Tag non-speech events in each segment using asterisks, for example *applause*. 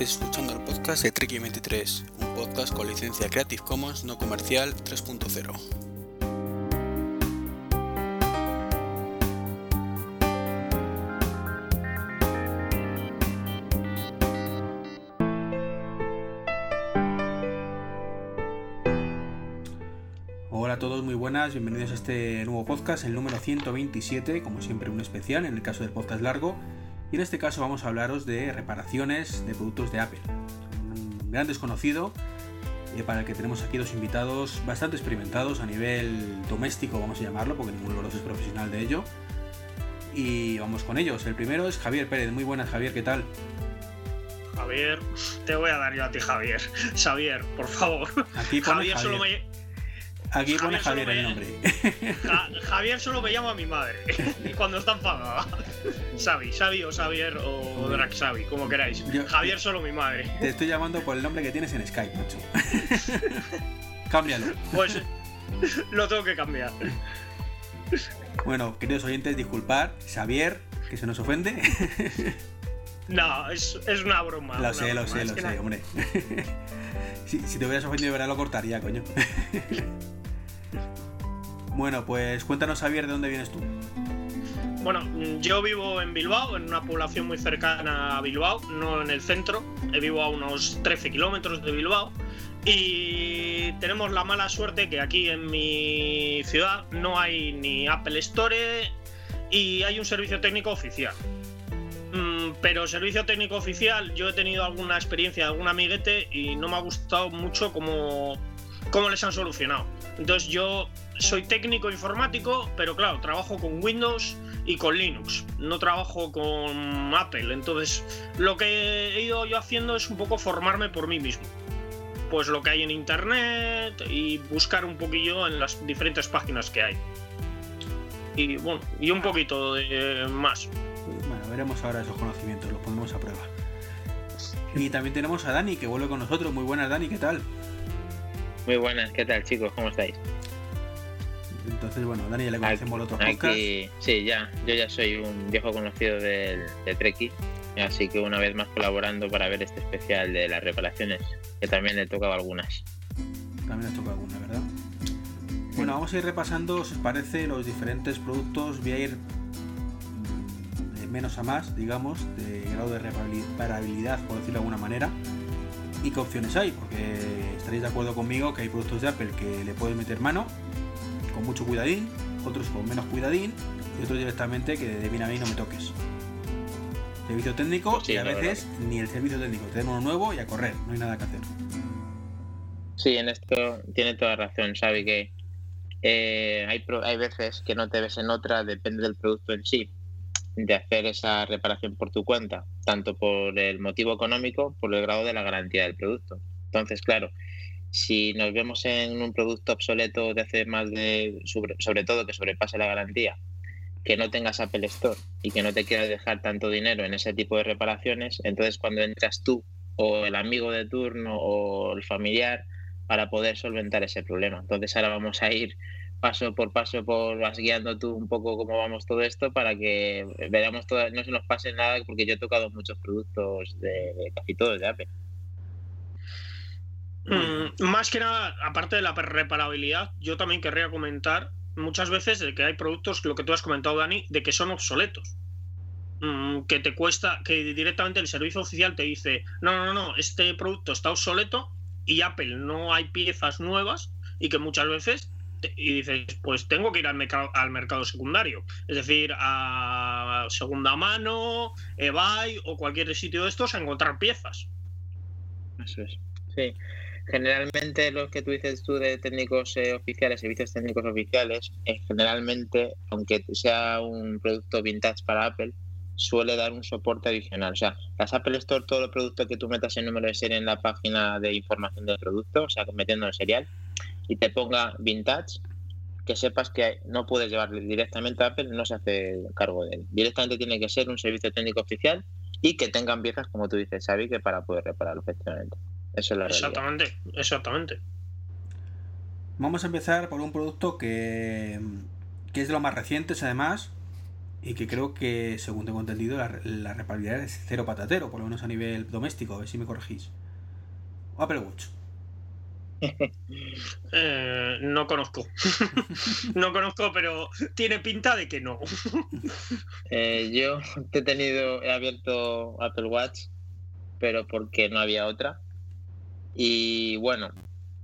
Escuchando el podcast de Treki23, un podcast con licencia Creative Commons no comercial 3.0. Hola a todos, muy buenas, bienvenidos a este nuevo podcast, el número 127, como siempre un especial en el caso del podcast largo, y en este caso vamos a hablaros de reparaciones de productos de Apple. Un gran desconocido y para el que tenemos aquí dos invitados bastante experimentados a nivel doméstico, vamos a llamarlo, porque ninguno de los dos es profesional de ello. Y vamos con ellos. El primero es Javier Pérez. Muy buenas, Javier, ¿qué tal? Javier, te voy a dar yo a ti, Javier. Xavier, por favor. Aquí pone Javier, solo Javier. me. Aquí pone Javier Javier solo el nombre. Ja- Javier solo me llama a mi madre. Y *laughs* cuando está enfadada. Xavi, Xavi o Xavier o Drac Xavi, como queráis. Yo- Javier solo mi madre. Te estoy llamando por el nombre que tienes en Skype, macho. *laughs* Cámbialo. Pues lo tengo que cambiar. Bueno, queridos oyentes, disculpar. Xavier, que se nos ofende. No, es, es una broma. lo una sé, lo sé, Es lo sé, hombre. *laughs* si, si te hubieras ofendido de verdad lo cortaría, coño. Bueno, pues cuéntanos, Javier, de dónde vienes tú. Bueno, mm, yo vivo en Bilbao, en una población muy cercana a Bilbao, no en el centro. Eh, Vivo a unos 13 kilómetros de Bilbao. Y tenemos la mala suerte que aquí en mi ciudad no hay ni Apple Store y hay un servicio técnico oficial. Mm, Pero servicio técnico oficial, yo he tenido alguna experiencia de algún amiguete y no me ha gustado mucho cómo, cómo les han solucionado. Entonces yo soy técnico informático, pero claro, trabajo con Windows y con Linux. No trabajo con Apple. Entonces, lo que he ido yo haciendo es un poco formarme por mí mismo. Pues lo que hay en internet y buscar un poquillo en las diferentes páginas que hay. Y bueno, y un poquito más. Bueno, veremos ahora esos conocimientos, los ponemos a prueba. Y también tenemos a Dani, que vuelve con nosotros. Muy buenas, Dani, ¿qué tal? Muy buenas, ¿qué tal chicos? ¿Cómo estáis? Entonces, bueno, Dani ya le conocemos el otro podcast. Aquí, sí, ya, yo ya soy un viejo conocido del, de Treki, así que una vez más colaborando para ver este especial de las reparaciones, que también le he tocado algunas. También nos toca alguna, ¿verdad? Bueno, vamos a ir repasando, si os parece, los diferentes productos. Voy a ir mm, de menos a más, digamos, de grado de reparabilidad, por decirlo de alguna manera. Y qué opciones hay, porque estaréis de acuerdo conmigo que hay productos de Apple que le puedes meter mano con mucho cuidadín, otros con menos cuidadín y otros directamente que de bien a bien no me toques. Servicio técnico Pues sí, y a verdad veces ni el servicio técnico. Tenemos uno nuevo y a correr, no hay nada que hacer. Sí, en esto tiene toda razón, sabe que eh, hay, hay veces que no te ves en otra, depende del producto en sí, de hacer esa reparación por tu cuenta, tanto por el motivo económico, por el grado de la garantía del producto. Entonces, claro, si nos vemos en un producto obsoleto de hace más de, sobre, sobre todo que sobrepase la garantía, que no tengas Apple Store y que no te quieras dejar tanto dinero en ese tipo de reparaciones, entonces cuando entras tú o el amigo de turno o el familiar, para poder solventar ese problema. Entonces ahora vamos a ir paso por paso, por vas guiando tú un poco cómo vamos todo esto para que veamos todo, no se nos pase nada, porque yo he tocado muchos productos de, casi todos de Apple. Mm, más que nada, aparte de la reparabilidad, yo también querría comentar muchas veces que hay productos, lo que tú has comentado, Dani, de que son obsoletos. Mm, que te cuesta, que directamente el servicio oficial te dice, no, no, no, este producto está obsoleto y Apple no hay piezas nuevas y que muchas veces y dices, pues tengo que ir al mercado, al mercado secundario, es decir, a segunda mano, eBay o cualquier sitio de estos a encontrar piezas. Eso es. Sí. Generalmente lo que tú dices tú de técnicos eh, oficiales, servicios técnicos oficiales, eh, generalmente, aunque sea un producto vintage para Apple, suele dar un soporte adicional. O sea, las Apple Store, todo el producto que tú metas el número de serie en la página de información del producto, o sea, metiendo el serial, y te ponga vintage, que sepas que no puedes llevarle directamente a Apple, no se hace cargo de él. Directamente tiene que ser un servicio técnico oficial y que tengan piezas, como tú dices, Xavi, que para poder repararlo efectivamente. Eso es la realidad. Exactamente, exactamente. Vamos a empezar por un producto que, que es de los más recientes, además, Y que creo que, según tengo entendido, la, la reparabilidad es cero patatero, por lo menos a nivel doméstico, a ver si me corregís. Apple Watch. *laughs* Eh, no conozco. *laughs* no conozco, pero tiene pinta de que no. *laughs* Eh, yo he tenido, he abierto Apple Watch, pero porque no había otra. Y bueno,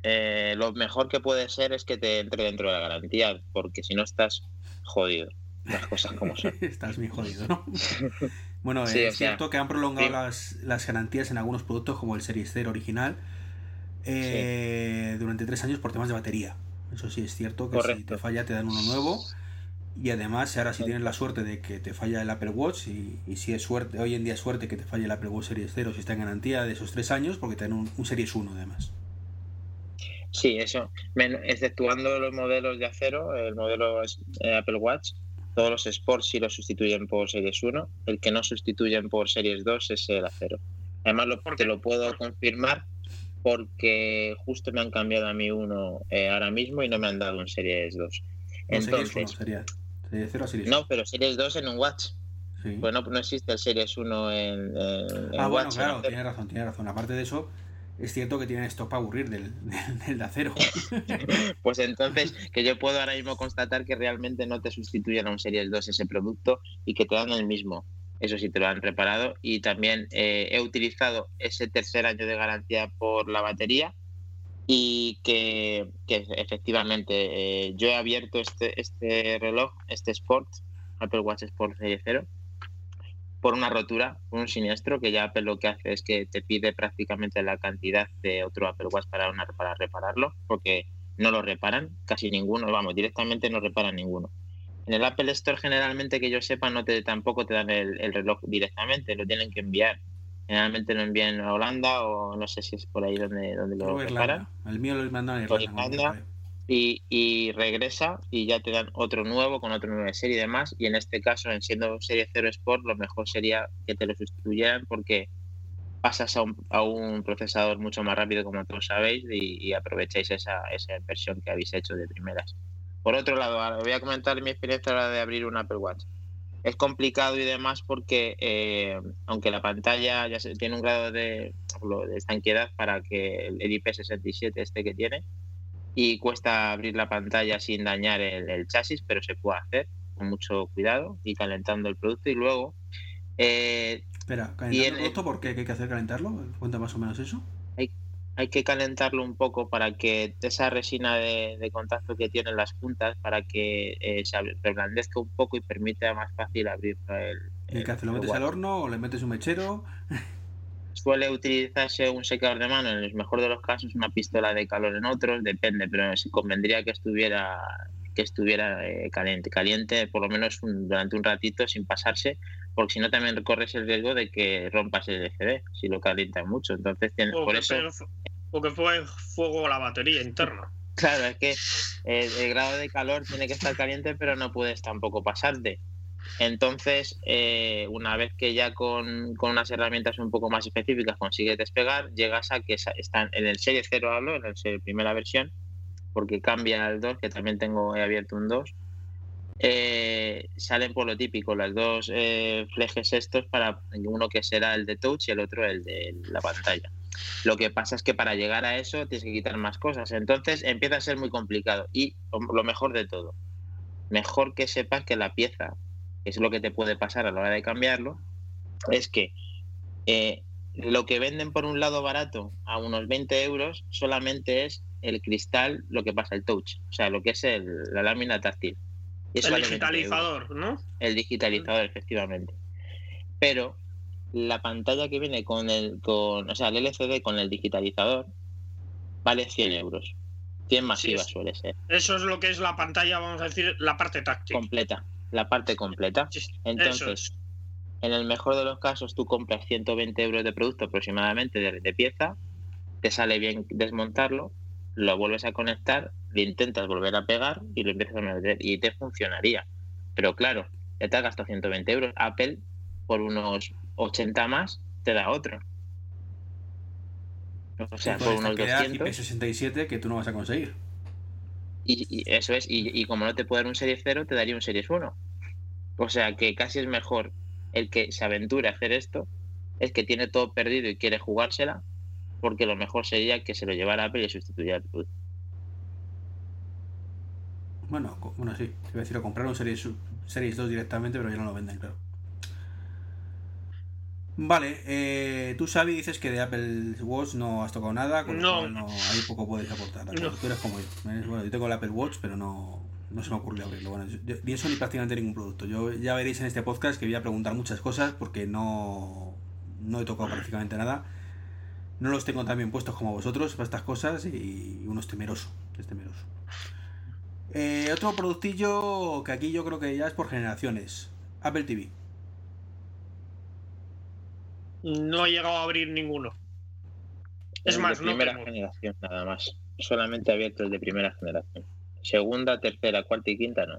eh, lo mejor que puede ser es que te entre dentro de la garantía, porque si no estás jodido. Las cosas como son. estás muy jodido, ¿no? bueno, es cierto que han prolongado las, las garantías en algunos productos como el Series 0 original eh, durante tres años por temas de batería. Eso sí es cierto que si te falla te dan uno nuevo. Y además, ahora si tienes la suerte de que te falla el Apple Watch, y, si es suerte, hoy en día es suerte que te falle el Apple Watch Series 0 si está en garantía de esos tres años, porque te dan un, Series 1 además. Sí, eso. exceptuando los modelos de acero, el modelo eh, Apple Watch, todos los Sports sí lo sustituyen por Series 1. El que no sustituyen por Series 2 es el acero. Además, lo, te lo puedo confirmar porque justo me han cambiado a mí uno eh, ahora mismo y no me han dado un Series 2. Entonces, sería, series 0 Series No, pero Series 2 en un Watch. Pues no, existe el Series 1 en, en Ah, bueno, claro, tiene razón, tiene razón. Aparte de eso, es cierto que tienen esto para aburrir *laughs* del, del, de acero. *laughs* pues entonces, que yo puedo ahora mismo constatar que realmente no te sustituyen a un Series 2 ese producto y que te dan el mismo eso sí te lo han reparado. Y también eh, he utilizado ese tercer año de garantía por la batería y que, efectivamente eh, yo he abierto este, este reloj, este Sport, Apple Watch Sport Serie 0, por una rotura, un siniestro, que ya Apple lo que hace es que te pide prácticamente la cantidad de otro Apple Watch para, para repararlo, porque no lo reparan, casi ninguno, vamos, directamente no reparan ninguno. En el Apple Store generalmente que yo sepa no te tampoco te dan el, reloj directamente, lo tienen que enviar. Generalmente lo envían a Holanda o no sé si es por ahí donde, donde lo preparan. El mío lo mandan a Irlanda. Y, y, regresa y ya te dan otro nuevo con otro nueva serie y demás. Y en este caso, en siendo serie 0 Sport, lo mejor sería que te lo sustituyeran porque pasas a un, a un procesador mucho más rápido, como todos sabéis, y, y aprovecháis esa, esa inversión que habéis hecho de primeras. Por otro lado, voy a comentar mi experiencia a la de abrir un Apple Watch. Es complicado y demás porque, eh, aunque la pantalla ya tiene un grado de, de estanquedad para que el IP67 este que tiene, y cuesta abrir la pantalla sin dañar el, chasis, pero se puede hacer con mucho cuidado y calentando el producto. Y luego. Eh, Espera, ¿calentando el producto por qué hay que hacer calentarlo? Cuenta más o menos eso hay que calentarlo un poco para que esa resina de, contacto que tienen las puntas para que eh, se reblandezca un poco y permita más fácil abrir el. ¿Y qué ¿Lo metes al horno o le metes un mechero? Suele utilizarse un secador de mano, en el mejor de los casos una pistola de calor en otros, depende, pero se convendría que estuviera que estuviera eh, caliente, caliente por lo menos durante un ratito sin pasarse, porque si no también corres el riesgo de que rompas el LCD si lo calientas mucho. Entonces, tienes, por eso porque fue fuego la batería interna. *laughs* Claro, es que el, grado de calor tiene que estar caliente, pero no puedes tampoco pasarte. Entonces, eh, una vez que ya con, unas herramientas un poco más específicas consigues despegar, llegas a que están en el Serie 0 hablo, en la primera versión, porque cambia al 2, que también tengo he abierto un 2. Eh, salen por lo típico, las dos eh, flejes estos para uno que será el de touch y el otro el de la pantalla. Lo que pasa es que para llegar a eso tienes que quitar más cosas. Entonces empieza a ser muy complicado. Y lo mejor de todo, mejor que sepas que la pieza, es lo que te puede pasar a la hora de cambiarlo, es que eh, lo que venden por un lado barato a unos 20 euros solamente es el cristal, lo que pasa, el touch, o sea, lo que es la lámina táctil. El digitalizador, ¿no? El digitalizador, efectivamente. Pero la pantalla que viene con el, con, o sea, el LCD con el digitalizador vale 100 euros. 100 masiva suele ser. Eso es lo que es la pantalla, vamos a decir, la parte táctil. Completa, la parte completa. Entonces, en el mejor de los casos, tú compras 120 euros de producto aproximadamente de, pieza, te sale bien desmontarlo, lo vuelves a conectar, le intentas volver a pegar y lo empiezas a meter y te funcionaría. Pero claro, ya te has gastado 120 euros. Apple, por unos 80 más, te da otro. O sea, por unos 200. 67 que tú no vas a conseguir. Y, eso es, y, como no te puede dar un Series 0, te daría un Series 1. O sea que casi es mejor el que se aventure a hacer esto, es que tiene todo perdido y quiere jugársela, porque lo mejor sería que se lo llevara Apple y sustituyera el producto. Bueno, bueno, sí, te iba a decir, compraron Series, Series 2 directamente, pero ya no lo venden, claro. Vale, eh, tú, Xavi, dices que de Apple Watch no has tocado nada, con no. no hay poco puedes aportar. No. Tú eres como yo. ¿eh? Bueno, yo tengo el Apple Watch, pero no, no se me ocurrió abrirlo. Bueno, yo, ni eso ni prácticamente ningún producto. Yo ya veréis en este podcast que voy a preguntar muchas cosas porque no, no he tocado prácticamente nada. No los tengo tan bien puestos como vosotros para estas cosas y uno es temeroso. Es temeroso. Eh, otro productillo que aquí yo creo que ya es por generaciones. Apple TV. No he llegado a abrir ninguno. Es El más, de no primera generación nada más. Solamente abierto el de primera generación. Segunda, tercera, cuarta y quinta no.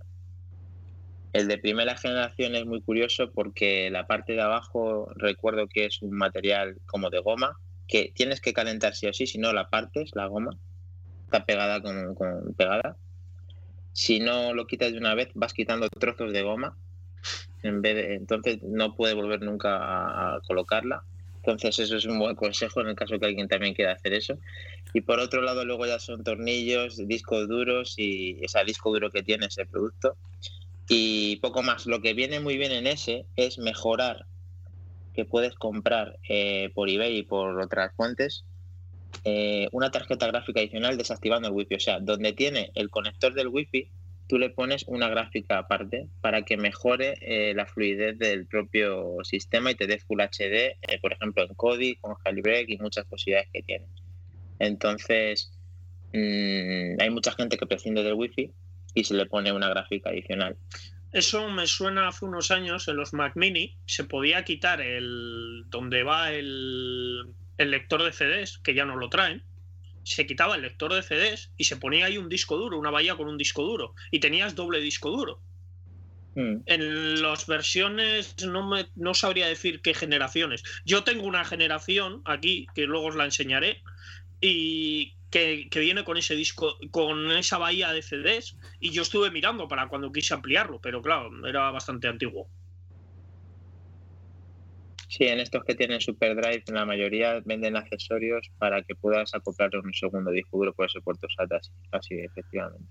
El de primera generación es muy curioso porque la parte de abajo recuerdo que es un material como de goma que tienes que calentar sí o sí, si no la partes, la goma está pegada con, con pegada. Si no lo quitas de una vez, vas quitando trozos de goma. Entonces no puede volver nunca a, a colocarla. Entonces eso es un buen consejo en el caso que alguien también quiera hacer eso. Y por otro lado luego ya son tornillos, discos duros y ese disco duro que tiene ese producto. Y poco más. Lo que viene muy bien en ese es mejorar que puedes comprar eh, por eBay y por otras fuentes eh, una tarjeta gráfica adicional desactivando el wifi. O sea, donde tiene el conector del wifi, tú le pones una gráfica aparte para que mejore eh, la fluidez del propio sistema y te dé Full HD, por ejemplo, en Kodi, con Jailbreak y muchas posibilidades que tiene. Entonces, mm, hay mucha gente que prescinde del wifi y se le pone una gráfica adicional. Eso me suena hace unos años en los Mac Mini. Se podía quitar el donde va el, el lector de CDs, que ya no lo traen. Se quitaba el lector de CDs y se ponía ahí un disco duro, una bahía con un disco duro. Y tenías doble disco duro. Mm. En las versiones no, me, no sabría decir qué generaciones. Yo tengo una generación aquí, que luego os la enseñaré, y que, que viene con ese disco, con esa bahía de CDs, y yo estuve mirando para cuando quise ampliarlo, pero claro, era bastante antiguo. Sí, en estos que tienen SuperDrive, la mayoría venden accesorios para que puedas acoplar un segundo disco duro por ese puerto SATA, así, así efectivamente.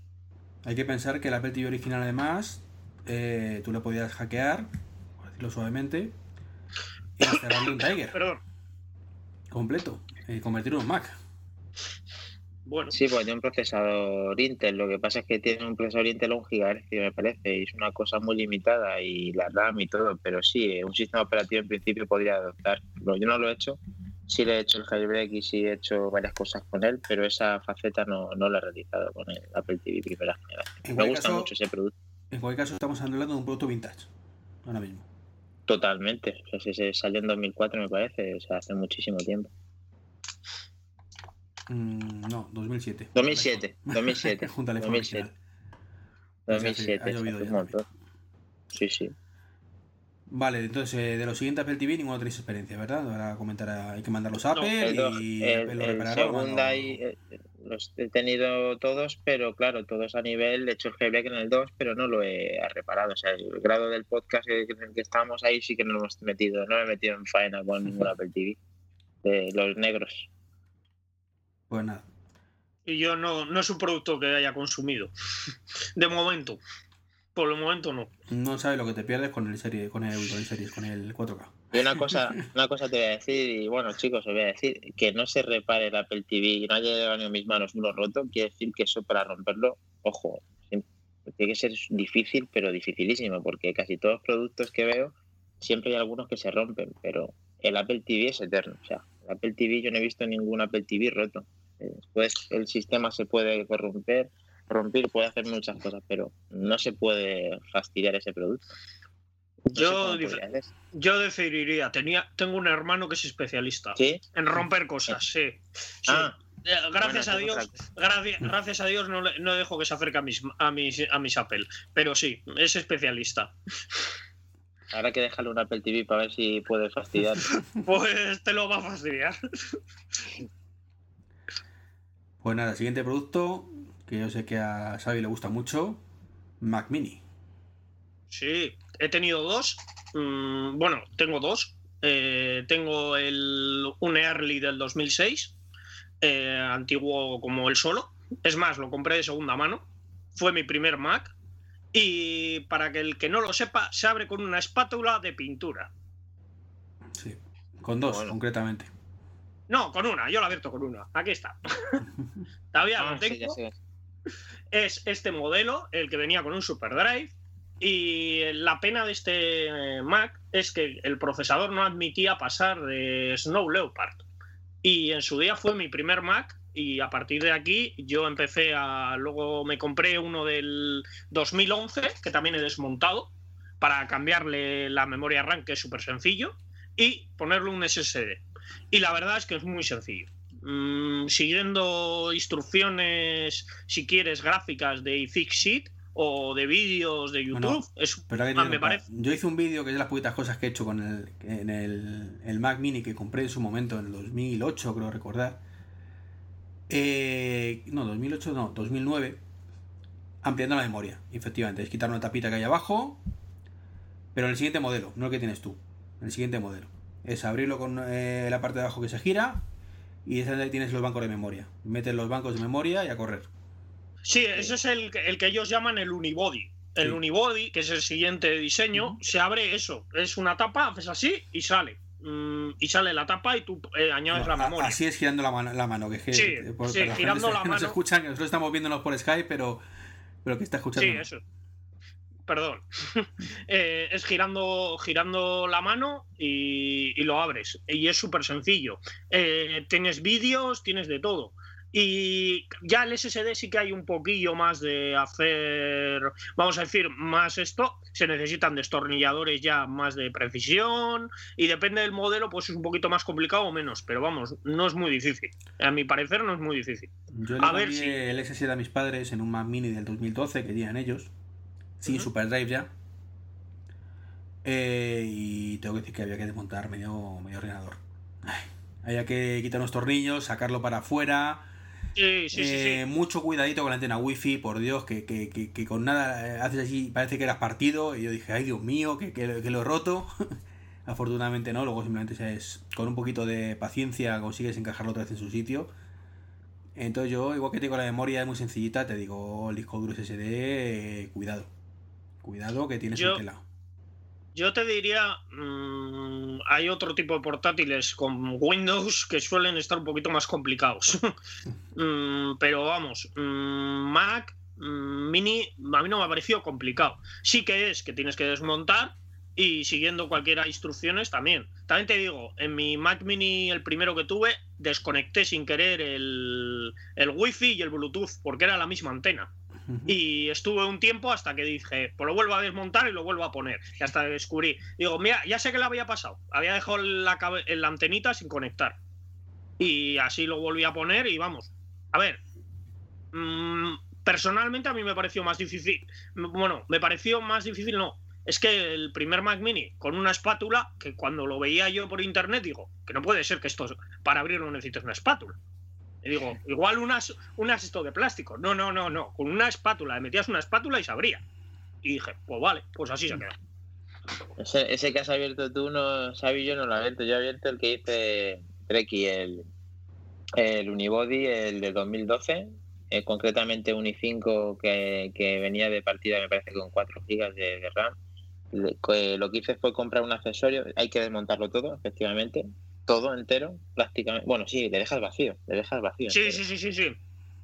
Hay que pensar que el Apple TV original, además, eh, tú le podías hackear, por decirlo suavemente, y instalarle un *coughs* Tiger Perdón. completo y convertirlo en Mac. Bueno, Sí, pues tiene un procesador Intel, lo que pasa es que tiene un procesador Intel a un GHz, me parece, y es una cosa muy limitada, y la RAM y todo, pero sí, un sistema operativo en principio podría adoptar. Yo no lo he hecho, sí le he hecho el jailbreak y sí he hecho varias cosas con él, pero esa faceta no, no la he realizado con el Apple TV primera generación. En Me gusta caso- mucho ese producto, En cualquier caso, estamos hablando de un producto vintage. Ahora mismo. totalmente. O sea, se salió en 2004, me parece, o sea, hace muchísimo tiempo. Mm, no, 2007. 2007, 2007, Junta al iPhone 2007. original. Pues hace- 2007, ha llovido ya montón. Sí, sí. Vale, entonces eh, de lo siguiente Apple TV ninguno tenéis experiencia, ¿verdad? Ahora comentar, hay que mandarlos a No, Apple y el- no. hay, eh, los he tenido todos, pero claro, todos a nivel, he hecho el jailbreak en el 2, pero no lo he reparado. O sea, el grado del podcast en el que estamos ahí sí que no lo hemos metido, no lo he metido en faena con ningún *laughs* Apple TV. De los negros. Pues nada. y yo no, no es un producto que haya consumido. De momento. Por el momento no. No sabes lo que te pierdes con el serie, con el, con el series, con el 4K. Y una cosa, una cosa te voy a decir, y bueno, chicos, os voy a decir, que no se repare el Apple TV y no haya llegado a mis manos uno roto, quiere decir que eso para romperlo, ojo, siempre- tiene que ser difícil, pero dificilísimo, porque casi todos los productos que veo, siempre hay algunos que se rompen, pero el Apple TV es eterno. O sea, el Apple TV yo no he visto ningún Apple TV roto. Eh, Después el sistema se puede corromper, romper, puede hacer muchas cosas, pero no se puede fastidiar ese producto. No Yo. Yo decidiría, tenía, tengo un hermano que es especialista ¿Sí? en romper cosas, sí. Sí. Ah, Eh, gracias bueno, a Dios, gracias, gracias a Dios no, no dejo que se acerque a mis, a mis a mis Apple, pero sí, es especialista. Habrá que dejarle un Apple TV para ver si puede fastidiar. *laughs* Pues te lo va a fastidiar. Pues nada, siguiente producto, que yo sé que a Xavi le gusta mucho, Mac Mini. Sí, he tenido dos. Mm, bueno, tengo dos. Eh, tengo el, un Early del 2006, eh, antiguo como el solo. Es más, lo compré de segunda mano. Fue mi primer Mac. Y para que el que no lo sepa, se abre con una espátula de pintura. Sí, con dos, concretamente. No, con una, yo lo abierto con una. Aquí está. *laughs* Todavía lo ah, tengo. Es este modelo, el que venía con un Super Drive. Y la pena de este Mac es que el procesador no admitía pasar de Snow Leopard. Y en su día fue mi primer Mac y a partir de aquí yo empecé a... Luego me compré uno del 2011 que también he desmontado para cambiarle la memoria RAM que es súper sencillo y ponerle un SSD. Y la verdad es que es muy sencillo. Mm, siguiendo instrucciones, si quieres, gráficas de iFixit o de vídeos de YouTube, es, me parece. Yo hice un vídeo que es de las poquitas cosas que he hecho con el, en el, Mac Mini que compré en su momento, en el 2008, creo recordar. Eh, no, 2008, no, 2009. Ampliando la memoria, efectivamente. Es quitar una tapita que hay abajo, pero en el siguiente modelo, no el que tienes tú, en el siguiente modelo. Es abrirlo con eh, la parte de abajo que se gira y es tienes los bancos de memoria. Metes los bancos de memoria y a correr. Sí, ese es el, el que ellos llaman el unibody. El unibody, que es el siguiente diseño, se abre eso. Es una tapa, haces así y sale. Mm, y sale la tapa y tú eh, añades la memoria. Así es girando la mano, la mano que, sí, sí girando la, mano. *laughs* No se escuchan, nosotros estamos viéndonos por Skype, pero, pero que está escuchando. Sí, eso perdón, *laughs* eh, es girando, girando la mano y, lo abres. Y es súper sencillo. Eh, tienes vídeos, tienes de todo. Y ya el SSD sí que hay un poquillo más de hacer, vamos a decir, más esto. Se necesitan destornilladores ya más de precisión y depende del modelo, pues es un poquito más complicado o menos. Pero vamos, no es muy difícil. A mi parecer no es muy difícil. Yo le a ver si... el SSD a mis padres en un Mac Mini del 2012 que tenían ellos sin SuperDrive ya. Eh, y tengo que decir que había que desmontar medio, medio ordenador. había que quitar unos tornillos, sacarlo para afuera. Sí, sí, eh, mucho cuidadito con la antena wifi, por Dios, que, que, que, con nada eh, haces así, parece que eras partido. Y yo dije, ay Dios mío, que, lo he roto. *laughs* Afortunadamente no, luego simplemente es, con un poquito de paciencia consigues encajarlo otra vez en su sitio. Entonces yo, igual que tengo la memoria es muy sencillita, te digo, el disco duro SSD, cuidado. Cuidado que tienes un tela. Yo te diría, mm, hay otro tipo de portátiles con Windows que suelen estar un poquito más complicados. *laughs* Mm, pero vamos, mm, Mac, Mini, a mí no me ha parecido complicado. Sí que es que tienes que desmontar y siguiendo cualquiera instrucciones también. También te digo, en mi Mac Mini, el primero que tuve, desconecté sin querer el, el Wi-Fi y el Bluetooth porque era la misma antena. Y estuve un tiempo hasta que dije, pues lo vuelvo a desmontar y lo vuelvo a poner. Y hasta descubrí. Digo, mira, ya sé que le había pasado. Había dejado la, la antenita sin conectar. Y así lo volví a poner y vamos. A ver. Mm, personalmente a mí me pareció más difícil. Bueno, me pareció más difícil, no. Es que el primer Mac Mini con una espátula, que cuando lo veía yo por internet digo, que no puede ser que esto para abrirlo necesites una espátula. Digo, igual unas, unas esto de plástico. No, no, no, no. Con una espátula, le metías una espátula y se abría. Y dije, pues vale, pues así se queda. Ese, ese que has abierto tú, no, Xavi, yo no lo he abierto. Yo he abierto el que hice Treki, el, el Unibody, el de 2012. Eh, concretamente un i5 que, que, venía de partida, me parece, con 4 GB de, RAM. lo que hice fue comprar un accesorio. Hay que desmontarlo todo, efectivamente todo entero, prácticamente. Bueno, sí, le dejas vacío, le dejas vacío. Sí, sí, sí, sí, sí.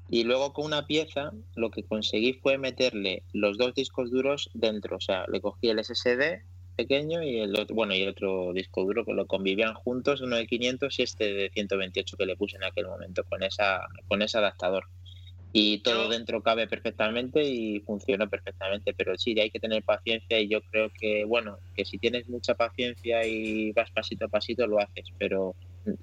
Y luego con una pieza lo que conseguí fue meterle los dos discos duros dentro. O sea, le cogí el SSD pequeño y el otro, bueno, y el otro disco duro que lo convivían juntos, uno de 500 y este de 128 que le puse en aquel momento con esa con ese adaptador y todo dentro cabe perfectamente y funciona perfectamente. Pero sí, hay que tener paciencia y yo creo que, bueno, que si tienes mucha paciencia y vas pasito a pasito, lo haces, pero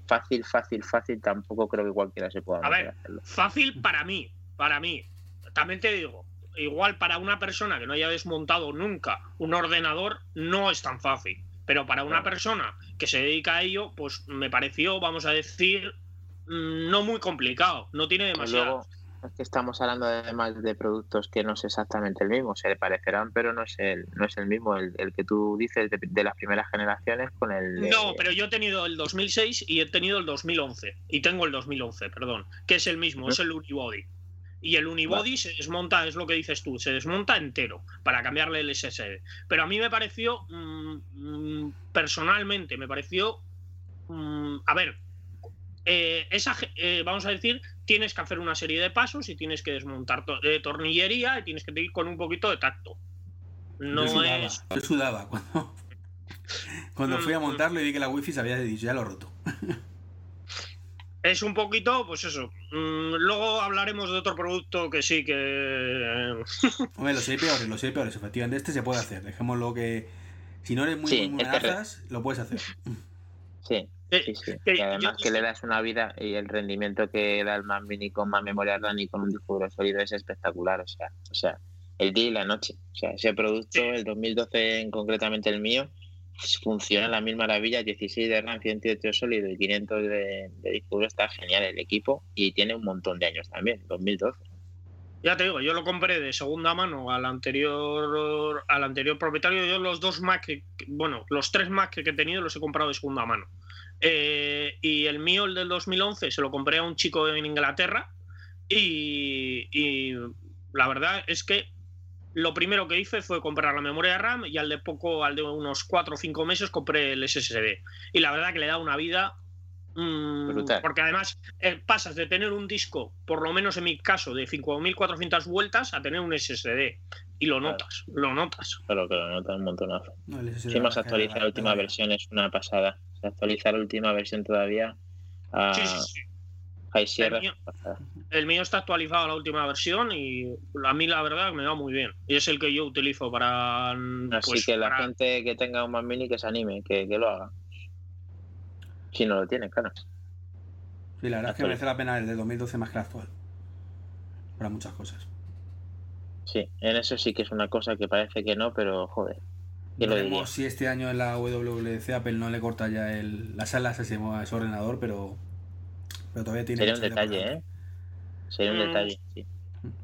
fácil, fácil, fácil, tampoco creo que cualquiera se pueda. A ver, fácil para mí, para mí. También te digo, igual para una persona que no haya desmontado nunca un ordenador, no es tan fácil. Pero para una persona que se dedica a ello, pues me pareció, vamos a decir, mm, no muy complicado. No tiene demasiado. Es que estamos hablando además de productos que no es exactamente el mismo, se le parecerán, pero no es el, no es el mismo, el, que tú dices de, las primeras generaciones con el... No, pero yo he tenido el 2006 y he tenido el 2011, y tengo el 2011, perdón, que es el mismo, es el Unibody. Y el Unibody se desmonta, es lo que dices tú, se desmonta entero para cambiarle el SSD. Pero a mí me pareció, mm, mm, personalmente, me pareció, mm, a ver, eh, esa, eh, vamos a decir, tienes que hacer una serie de pasos y tienes que desmontar eh, tornillería y tienes que ir con un poquito de tacto. No yo sudaba, es. Yo sudaba cuando, *laughs* cuando fui a mm, mm. montarlo y vi que la wifi se había dicho, ya lo roto. Es un poquito, pues eso. Mm, luego hablaremos de otro producto que sí que. *laughs* Hombre, los hay peores, los hay peores, efectivamente. Este se puede hacer. Dejémoslo que. Si no eres muy, muy, lo puedes hacer. Sí, sí, sí. Y además que le das una vida y el rendimiento que da el Mac Mini con más memoria RAM y con un disco duro sólido es espectacular. O sea, o sea, el día y la noche. O sea, ese producto, el 2012 en concretamente el mío, funciona a la mil maravillas. 16 de RAM, 108 sólido y 500 de, de disco duro. Está genial el equipo y tiene un montón de años también, 2012. Ya te digo, yo lo compré de segunda mano al anterior al anterior propietario. Yo los dos Mac, bueno, los tres Mac que he tenido los he comprado de segunda mano. Eh, y el mío, el del 2011, se lo compré a un chico en Inglaterra y, la verdad es que lo primero que hice fue comprar la memoria RAM y al de poco, al de unos 4 o 5 meses, compré el SSD. Y la verdad que le da una vida mm, porque además eh, pasas de tener un disco, por lo menos en mi caso, de 5.400 vueltas a tener un SSD. Y lo notas, lo notas. Claro que lo notas un montonazo. si más actualizado la última versión es una pasada actualizar la última versión todavía. A... Sí, sí, sí. El mío, está actualizado a la última versión y a mí la verdad me va muy bien. Y es el que yo utilizo para... Así pues, que la gente que tenga un Mac Mini que se anime, que, lo haga. Si no lo tiene, claro. Sí, la verdad es que merece la pena el de 2012 más que el actual. Para muchas cosas. Sí, en eso sí que es una cosa que parece que no, pero joder. Veremos si este año en la WWDC Apple no le corta ya el, las alas a ese, ordenador, pero, pero todavía tiene. Sería un detalle, ¿eh? Sería un mm. detalle, sí.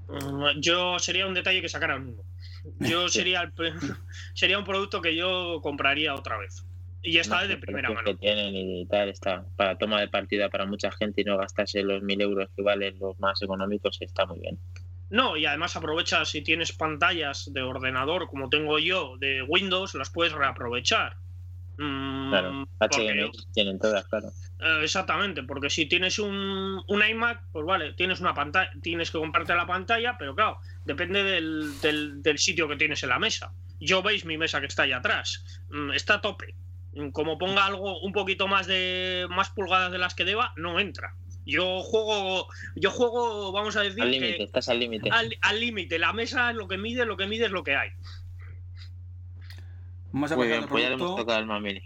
Mm, yo sería un detalle que sacaran uno. Yo *laughs* sería *laughs* sería un producto que yo compraría otra vez. Y esta vez de primera mano. Que tienen y tal, está para toma de partida para mucha gente y no gastarse los mil euros que valen los más económicos, está muy bien. No, y además aprovecha si tienes pantallas de ordenador como tengo yo de Windows, las puedes reaprovechar. Mm, claro, HDMI tienen todas, claro. Eh, exactamente, porque si tienes un, iMac, pues vale, tienes una pantalla, tienes que comprarte la pantalla, pero claro, depende del, del, sitio que tienes en la mesa. Yo veis mi mesa que está ahí atrás, mm, está a tope. Mm, como ponga algo un poquito más de más pulgadas de las que deba, no entra. Yo juego, yo juego, vamos a decir. Al límite, estás al límite. Al límite, la mesa es lo que mide, lo que mide es lo que hay. Vamos a pasar pues ya hemos tocado el Mac Mini.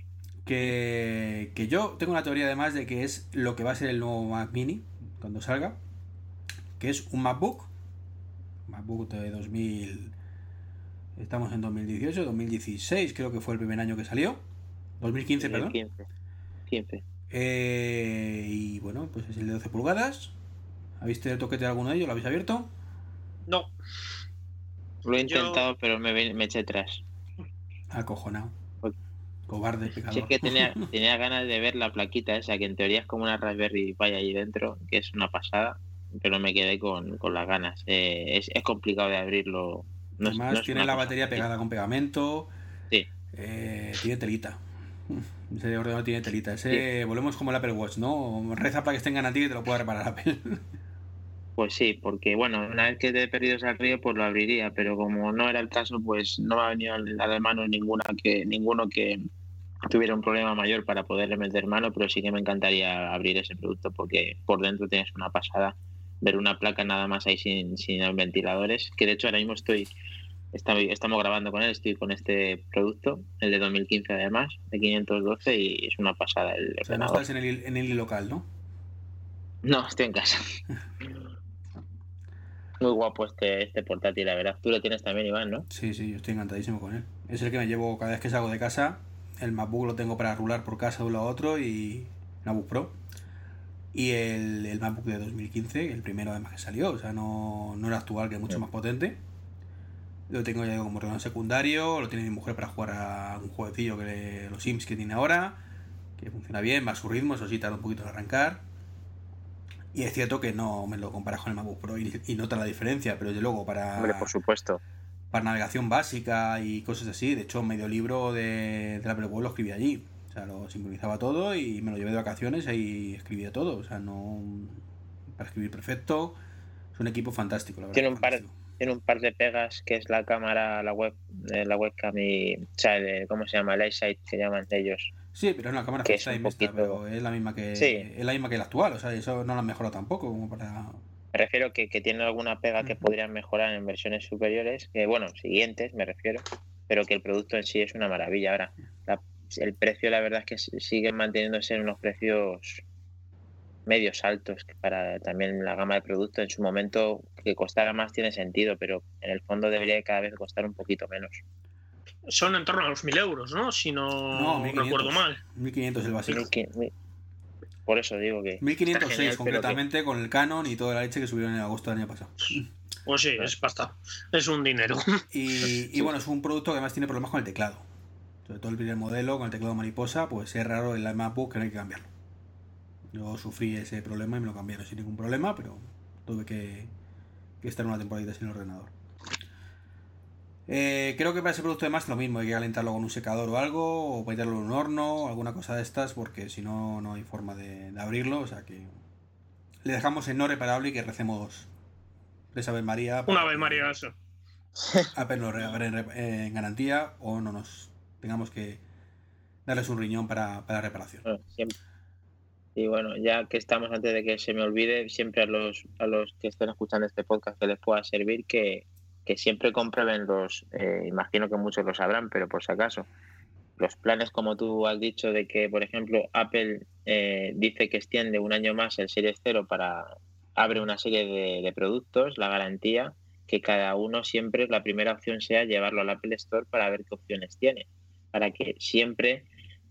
Que, que yo tengo una teoría además de que es lo que va a ser el nuevo Mac Mini cuando salga. Que es un MacBook. MacBook de 2000. Estamos en 2018, 2016, creo que fue el primer año que salió. 2015, perdón. 15. 15. Eh, y bueno, pues es el de 12 pulgadas. ¿Habéis tenido toquete de alguno de ellos? ¿Lo habéis abierto? No. Lo he intentado, pero me, me eché atrás. Acojonado. Cobarde, pecador. Sí, es que tenía, *laughs* tenía ganas de ver la plaquita esa, que en teoría es como una Raspberry Pi ahí dentro, que es una pasada, pero me quedé con, las ganas. Eh, es, es, complicado de abrirlo. Además, tiene la batería pegada con pegamento. Sí. Eh, tiene telita. Ese ordenador tiene telita. Ese, volvemos como el Apple Watch, ¿no? Reza para que estén a ti y te lo pueda reparar Apple. *laughs* Pues sí, porque bueno, una vez que te he perdido al río, pues lo abriría, pero como no era el caso, pues no me ha venido a la mano ninguna que, ninguno que tuviera un problema mayor para poderle meter mano, pero sí que me encantaría abrir ese producto porque por dentro tienes una pasada. Ver una placa nada más ahí sin, sin ventiladores, que de hecho ahora mismo estoy estamos grabando con él, estoy con este producto, el de 2015 además, de 512 y es una pasada el o sea, no estás en el, en el local, ¿no? No, estoy en casa. *laughs* Muy guapo este, este portátil, la verdad. Tú lo tienes también, Iván, ¿no? Sí, sí, yo estoy encantadísimo con él. Es el que me llevo cada vez que salgo de casa. El MacBook lo tengo para rular por casa de uno a otro y MacBook Pro. Y el, el MacBook de 2015, el primero además que salió, o sea, no, no era actual, que es mucho más potente. Lo tengo ya como ordenador secundario, lo tiene mi mujer para jugar a un jueguecillo que los Sims que tiene ahora, que funciona bien, va a su ritmo, eso sí tarda un poquito en arrancar. Y es cierto que no me lo comparas con el MacBook Pro y, y nota la diferencia, pero desde luego para, Hombre, por supuesto. para navegación básica y cosas así, de hecho medio libro de, Apple Watch lo escribí allí. O sea, lo sincronizaba todo y me lo llevé de vacaciones y escribía todo. O sea, no. Para escribir perfecto. Es un equipo fantástico, la verdad. Tiene un par, fantástico. Tiene un par de pegas que es la cámara, la web, eh, la webcam y, o sea, el- ¿cómo se llama? El eyesight que llaman ellos. Sí, pero es una cámara que es un esta, poquito- pero es la misma que Sí. es la misma que la actual, o sea, eso no la han mejorado tampoco como para Me refiero que, que tiene alguna pega que podrían mejorar en versiones superiores, que bueno, siguientes me refiero, pero que el producto en sí es una maravilla. Ahora, la- el precio la verdad es que sigue manteniéndose en unos precios medios altos, para también la gama de productos en su momento que costara más tiene sentido, pero en el fondo debería cada vez costar un poquito menos. Son en torno a los 1000 euros, ¿no? Si no, No, 1500. recuerdo mal. 1500 el básico. Mil mil- Por eso digo que 1506 está genial, pero que- concretamente con el Canon y toda la leche que subieron en agosto del año pasado. Pues sí, es pasta. Es un dinero. Y, y bueno, es un producto que además tiene problemas con el teclado. Sobre todo el primer modelo, con el teclado mariposa, pues es raro en la MacBook que no hay que cambiarlo. Yo sufrí ese problema y me lo cambiaron sin ningún problema, pero tuve que, que estar una temporadita sin el ordenador. Eh, creo que para ese producto además lo mismo, hay que calentarlo con un secador o algo, o meterlo en un horno, o alguna cosa de estas, porque si no, no hay forma de, de abrirlo. O sea que le dejamos en no reparable y que recemos tres Ave María. Una que- María, eso. *laughs* Regale en, en garantía o no nos tengamos que darles un riñón para, para reparación. Bueno, siempre. Y bueno, ya que estamos antes de que se me olvide, siempre a los, a los que estén escuchando este podcast que les pueda servir, que, que siempre comprueben los, eh, imagino que muchos lo sabrán, pero por si acaso, los planes como tú has dicho de que, por ejemplo, Apple eh, dice que extiende un año más el Series 0 para, abre una serie de, de productos, la garantía, que cada uno siempre la primera opción sea llevarlo al Apple Store para ver qué opciones tiene, para que siempre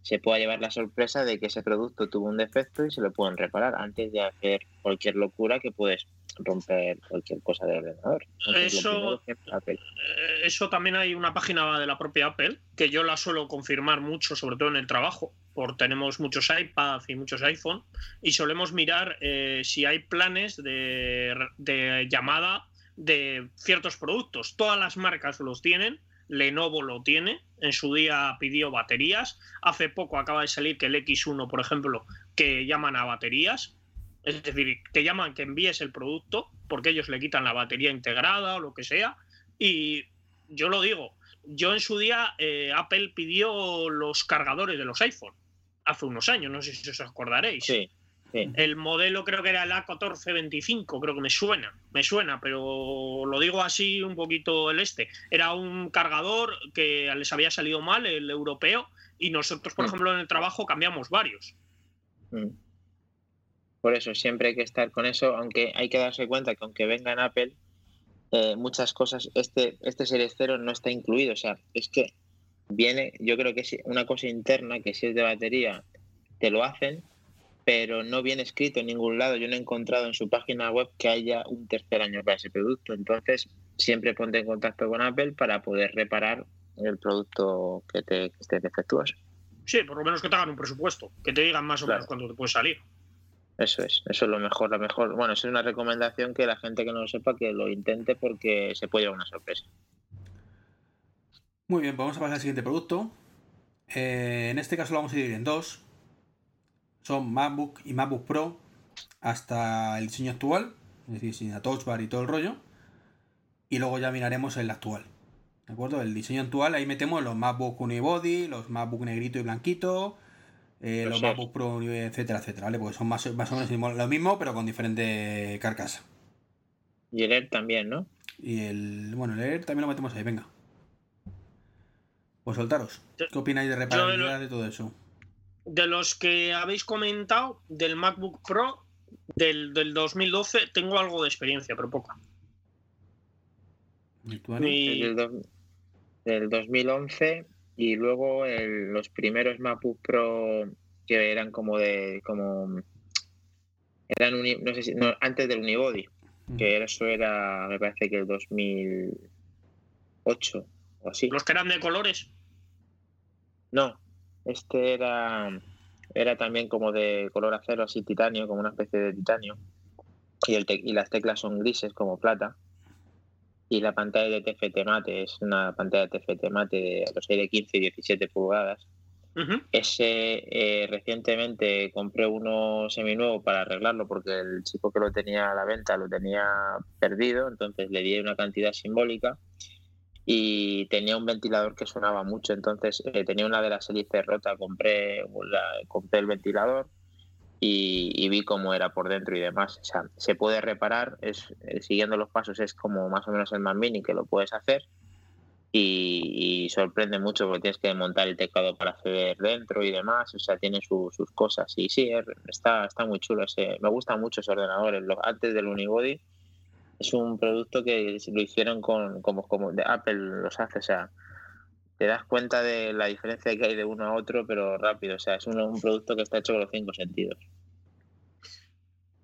se pueda llevar la sorpresa de que ese producto tuvo un defecto y se lo pueden reparar antes de hacer cualquier locura que puedes romper cualquier cosa del ordenador. Entonces, Eso- Apple. Eh, Eso también hay una página de la propia Apple, que yo la suelo confirmar mucho, sobre todo en el trabajo, porque tenemos muchos iPad y muchos iPhone, y solemos mirar eh, si hay planes de, de llamada de ciertos productos. Todas las marcas los tienen, Lenovo lo tiene, en su día pidió baterías, hace poco acaba de salir que el X1, por ejemplo, que llaman a baterías, es decir, te llaman que envíes el producto porque ellos le quitan la batería integrada o lo que sea. Y yo lo digo, yo en su día eh, Apple pidió los cargadores de los iPhone hace unos años, no sé si os acordaréis. Sí, sí. El modelo creo que era el A1425, creo que me suena, me suena, pero lo digo así un poquito el este. Era un cargador que les había salido mal, el europeo, y nosotros, por Mm. ejemplo, en el trabajo cambiamos varios. Mm. Por eso siempre hay que estar con eso, aunque hay que darse cuenta que aunque venga en Apple, eh, muchas cosas, este, este Series 0 no está incluido. O sea, es que viene, yo creo que es una cosa interna, que si es de batería, te lo hacen, pero no viene escrito en ningún lado. Yo no he encontrado en su página web que haya un tercer año para ese producto. Entonces, siempre ponte en contacto con Apple para poder reparar el producto que, te, que esté defectuoso. Sí, por lo menos que te hagan un presupuesto, que te digan más o Claro. menos cuándo te puede salir. Eso es, eso es lo mejor, lo mejor. Bueno, eso es una recomendación que la gente que no lo sepa que lo intente porque se puede llevar una sorpresa. Muy bien, pues vamos a pasar al siguiente producto. Eh, en este caso lo vamos a dividir en dos. Son MacBook y MacBook Pro hasta el diseño actual, es decir, sin la touch bar y todo el rollo. Y luego ya miraremos el actual. ¿De acuerdo? El diseño actual, ahí metemos los MacBook Unibody, los MacBook negrito y blanquito, eh, Los. MacBook Pro, etcétera, etcétera, ¿vale? Porque son más, más o menos lo mismo, pero con diferente carcasa. Y el Air también, ¿no? Y el. Bueno, el Air también lo metemos ahí, venga. Pues soltaros. ¿Qué opináis de reparabilidad de todo eso? De los que habéis comentado, del MacBook Pro del, del 2012, tengo algo de experiencia, pero poca. ¿Y Del, del 2011 y luego el- los primeros MacBook Pro que eran como de como Eran no sé si, antes del unibody, que eso era, me parece que el 2008 o así. ¿Los que eran de colores? No, este era, era también como de color acero, así titanio, como una especie de titanio. Y, el y las teclas son grises como plata. Y la pantalla de TFT mate es una pantalla de TFT mate de los de 15 y 17 pulgadas. Ese eh, recientemente compré uno seminuevo para arreglarlo porque el chico que lo tenía a la venta lo tenía perdido, entonces le di una cantidad simbólica y tenía un ventilador que sonaba mucho, entonces eh, tenía una de las hélices rota, compré, compré el ventilador y, vi cómo era por dentro y demás. O sea, se puede reparar, es, eh, siguiendo los pasos es como más o menos el Mac Mini que lo puedes hacer. Y, sorprende mucho porque tienes que montar el teclado para acceder dentro y demás, o sea, tiene sus cosas. Y sí, está, está muy chulo, ese, me gusta mucho ese ordenador, antes del Unibody es un producto que lo hicieron con como, como de Apple los hace, o sea, te das cuenta de la diferencia que hay de uno a otro, pero rápido, o sea, es un, producto que está hecho con los cinco sentidos.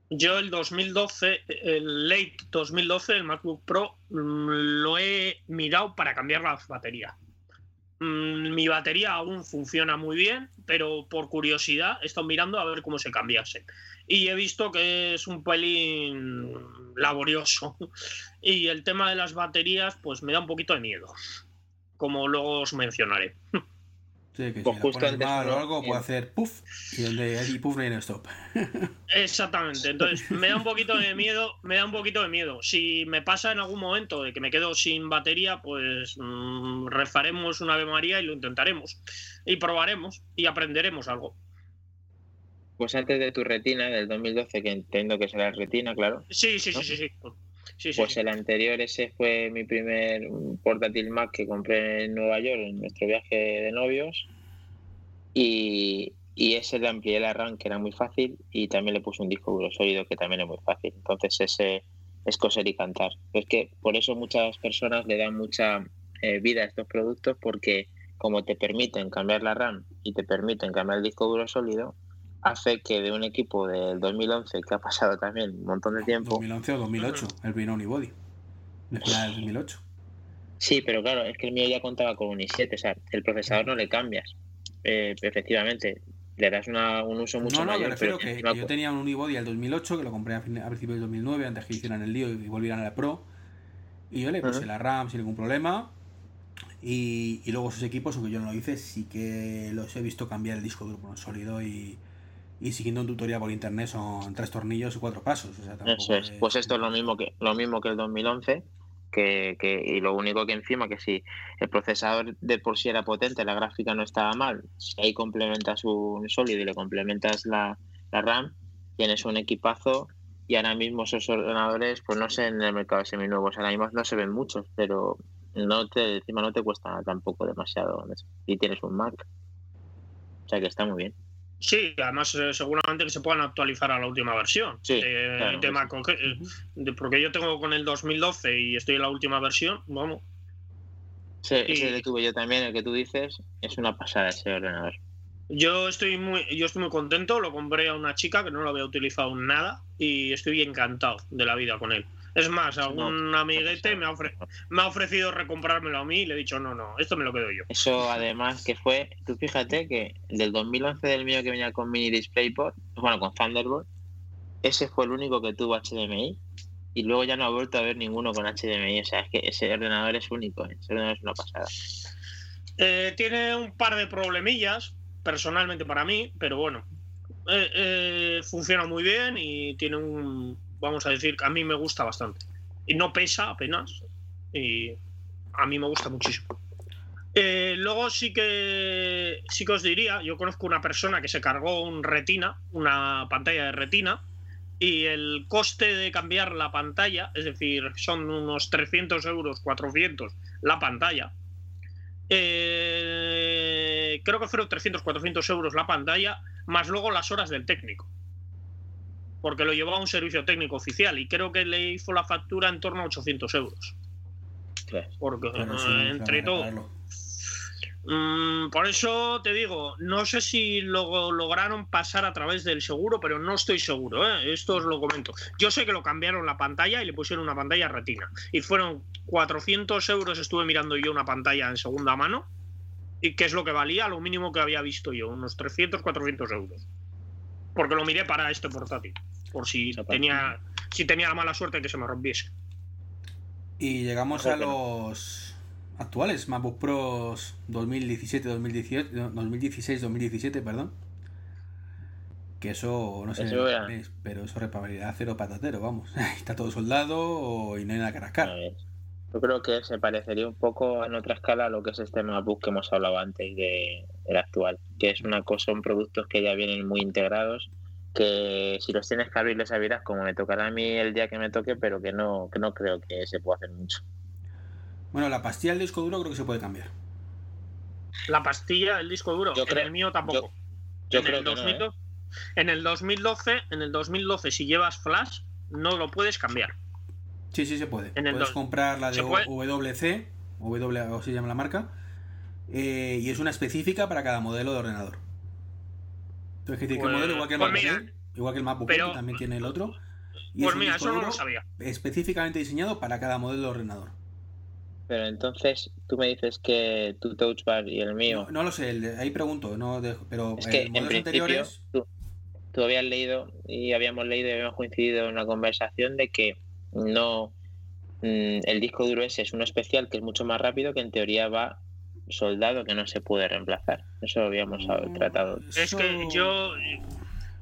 Yo el 2012, el late 2012, el MacBook Pro, mm, lo he mirado para cambiar la batería. Mm, mi batería aún funciona muy bien, pero por curiosidad he estado mirando a ver cómo se cambiase. Y he visto que es un pelín laborioso. *laughs* Y el tema de las baterías, pues me da un poquito de miedo, como luego os mencionaré. *laughs* Sí, que pues justo o algo puede hacer puff y donde hay puff no hay stop. *laughs* Exactamente. Entonces me da un poquito de miedo, me da un poquito de miedo. Si me pasa en algún momento de que me quedo sin batería, pues mmm, refaremos una Ave María y lo intentaremos y probaremos y aprenderemos algo. Pues antes de tu retina del 2012, que entiendo que será retina, claro. Sí, sí, sí, sí, sí pues el anterior, ese fue mi primer portátil Mac que compré en Nueva York en nuestro viaje de novios. Y, ese le amplié la RAM, que era muy fácil, y también le puse un disco duro sólido, que también es muy fácil. Entonces ese es coser y cantar. Es que por eso muchas personas le dan mucha eh, vida a estos productos, porque como te permiten cambiar la RAM y te permiten cambiar el disco duro sólido, hace que de un equipo del 2011, que ha pasado también un montón de tiempo. 2011 o 2008, el vino Unibody. del 2008. Sí, pero claro, es que el mío ya contaba con un i7, o sea, el procesador no le cambias. Eh, efectivamente, le das un uso mucho no, no, mayor. Refiero que, yo tenía un Unibody al 2008, que lo compré a, principios del 2009, antes que hicieran el lío y volvieran a la Pro. Y yo le puse la RAM sin ningún problema. Y, y, luego esos equipos, aunque yo no lo hice, sí que los he visto cambiar el disco duro por un sólido y, y siguiendo un tutorial por internet son tres tornillos y cuatro pasos. Eso es. Pues esto es lo mismo que lo mismo que el 2011. Que, que, y lo único que encima que si el procesador de por sí era potente, la gráfica no estaba mal, si ahí complementas un sólido y le complementas la, la RAM, tienes un equipazo y ahora mismo esos ordenadores, pues no sé en el mercado seminuevos, ahora mismo no se ven muchos, pero no te, encima no te cuesta tampoco demasiado y tienes un Mac. O sea que está muy bien. Sí, además eh, seguramente que se puedan actualizar a la última versión sí, de, eh, porque yo tengo con el 2012 y estoy en la última versión, vamos. Sí, ese le tuve yo también, el que tú dices, es una pasada ese ordenador. Yo estoy muy, yo estoy muy contento, lo compré a una chica que no lo había utilizado nada y estoy encantado de la vida con él. Es más, algún amiguete me ha, me ha ofrecido recomprármelo a mí y le he dicho, no, no, esto me lo quedo yo. Eso además que fue, tú fíjate que del 2011 del mío que venía con mini DisplayPort, bueno, con Thunderbolt, ese fue el único que tuvo HDMI y luego ya no ha vuelto a ver ninguno con HDMI. O sea, es que ese ordenador es único, ¿eh? ese ordenador es una pasada. Eh, tiene un par de problemillas, personalmente para mí, pero bueno, eh, funciona muy bien y tiene un, vamos a decir que a mí me gusta bastante. Y no pesa apenas. Y a mí me gusta muchísimo. Eh, luego sí que sí que os diría, yo conozco una persona que se cargó un retina, una pantalla de retina, y el coste de cambiar la pantalla, es decir, son unos 300 euros, 400 la pantalla. Eh, creo que fueron 300, 400 euros la pantalla, más luego las horas del técnico porque lo llevaba a un servicio técnico oficial y creo que le hizo la factura en torno a 800 euros. Porque eh, entre todo. Mm, por eso te digo, no sé si lo lograron pasar a través del seguro, pero no estoy seguro, ¿eh? esto os lo comento. Yo sé que lo cambiaron la pantalla y le pusieron una pantalla retina. Y fueron 400 euros, estuve mirando yo una pantalla en segunda mano, y que es lo que valía, lo mínimo que había visto yo, unos 300, 400 euros. Porque lo miré para este portátil, por si tenía, si tenía la mala suerte de que se me rompiese. Y llegamos a los actuales, MacBook Pros 2017, 2018, 2016, 2017, perdón. Que eso, no sé, pero eso repabilidad cero patatero, vamos. *laughs* Está todo soldado y no hay nada que rascar. Yo creo que se parecería un poco en otra escala a lo que es este MacBook que hemos hablado antes de, el actual, que es una cosa, son productos que ya vienen muy integrados, que si los tienes que abrir les abrirás como me tocará a mí el día que me toque, pero que no, que no creo que se pueda hacer mucho. Bueno, la pastilla del disco duro creo que se puede cambiar. La pastilla del disco duro, yo creo, el mío tampoco. Yo, en, creo el ¿eh? en el 2012, en el 2012 si llevas flash no lo puedes cambiar. Sí, sí se puede. puedes comprar la de WC, W o se llama la marca, eh, y es una específica para cada modelo de ordenador. Entonces, que modelo igual que el pues MacBook, igual que el MacBook pero, también tiene el otro. Y pues mira, eso no lo sabía. Específicamente diseñado para cada modelo de ordenador. Pero entonces tú me dices que tu touch bar y el mío. No, lo sé, ahí pregunto, no pero es que en anteriores. Tú, habías leído y habíamos leído y habíamos coincidido en una conversación de que no. Mm, el disco duro ese es uno especial que es mucho más rápido que en teoría va soldado que no se puede reemplazar. Eso habíamos mm, tratado. Es que yo.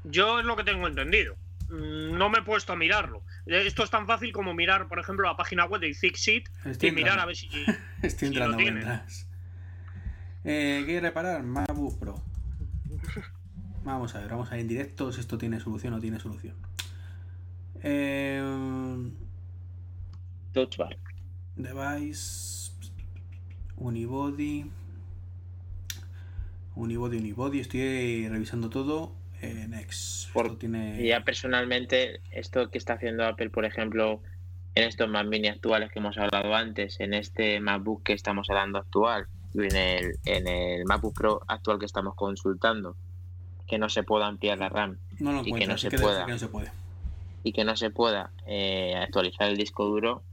Yo es lo que tengo entendido. Mm, no me he puesto a mirarlo. Esto es tan fácil como mirar, por ejemplo, la página web de Fixit y mirar a ver si, *laughs* Estoy entrando lo Eh, ¿Qué reparar? Mabu Pro. Vamos a ver, vamos a ir en directo si esto tiene solución o no tiene solución. Eh, Touch bar. Device. Unibody. Unibody, Unibody. Estoy revisando todo. Eh, next. tiene... Ya personalmente, esto que está haciendo Apple, por ejemplo, en estos Mac mini actuales que hemos hablado antes, en este MacBook que estamos hablando actual, y en el, en el MacBook Pro actual que estamos consultando, que no se pueda ampliar la RAM y que no, se pueda, y que no se pueda eh, actualizar el disco duro,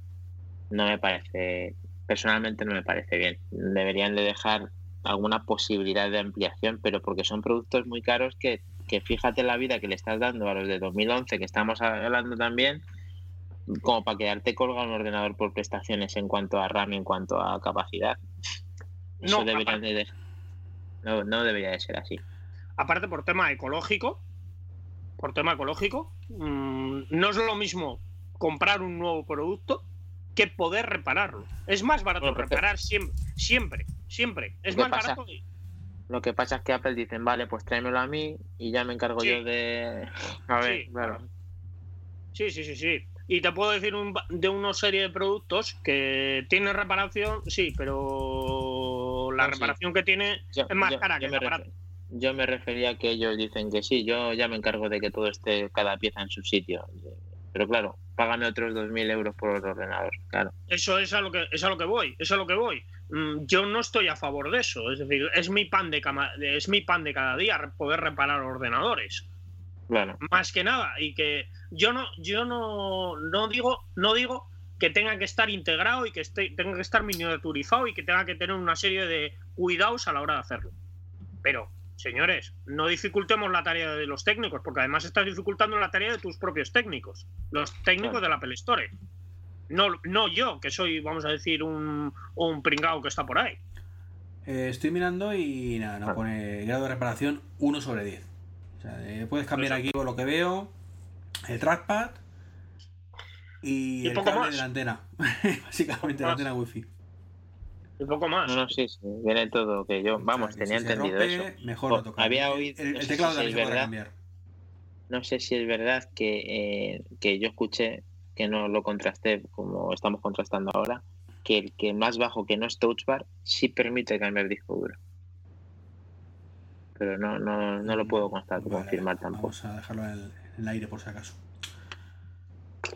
no me parece, personalmente no me parece bien. Deberían de dejar alguna posibilidad de ampliación, pero porque son productos muy caros que que fíjate la vida que le estás dando a los de 2011, que estamos hablando también, como para quedarte colgado un ordenador por prestaciones en cuanto a RAM y en cuanto a capacidad. no, debería de, no, no debería de ser así. Aparte por tema ecológico, por tema ecológico, mm, no es lo mismo comprar un nuevo producto que poder repararlo. Es más barato reparar siempre, siempre, siempre. Es más barato. Lo que pasa es que Apple dicen, vale, pues tráemelo a mí y ya me encargo yo de. A ver, sí. claro. Sí, sí, sí, sí. Y te puedo decir de una serie de productos que tiene reparación, sí, pero la reparación que tiene es más cara que el aparato. Yo me refería a que ellos dicen que sí, yo ya me encargo de que todo esté cada pieza en su sitio. Pero claro, págame otros 2.000 euros por el ordenador, claro. Eso es a lo que, es a lo que voy, es a lo que voy. Mm, yo no estoy a favor de eso. Es decir, es mi pan de, es mi pan de cada día poder reparar ordenadores. Bueno. Más que nada. Y que yo no, yo no, no digo, no digo que tenga que estar integrado y que esté, tenga que estar miniaturizado y que tenga que tener una serie de cuidados a la hora de hacerlo. Pero, señores, no dificultemos la tarea de los técnicos, porque además estás dificultando la tarea de tus propios técnicos, los técnicos de la Apple Store. No, no yo, que soy, vamos a decir, un, un pringao que está por ahí. Eh, estoy mirando y nada, nos pone grado de reparación 1 sobre 10. O sea, eh, puedes cambiar aquí por lo que veo el trackpad y, el cable de la antena. *laughs* Básicamente la antena wifi. Y poco más. No, sí, sí, viene todo que yo, vamos, tenía entendido eso. Mejor lo toca. Había oído, el, teclado de si cambiar. No sé si es verdad que, eh, que yo escuché que no lo contrasté como estamos contrastando ahora, que el que más bajo que no es touch bar sí permite cambiar disco duro. Pero no, no, no lo puedo constar, confirmar tampoco. Vamos a dejarlo en el, aire por si acaso.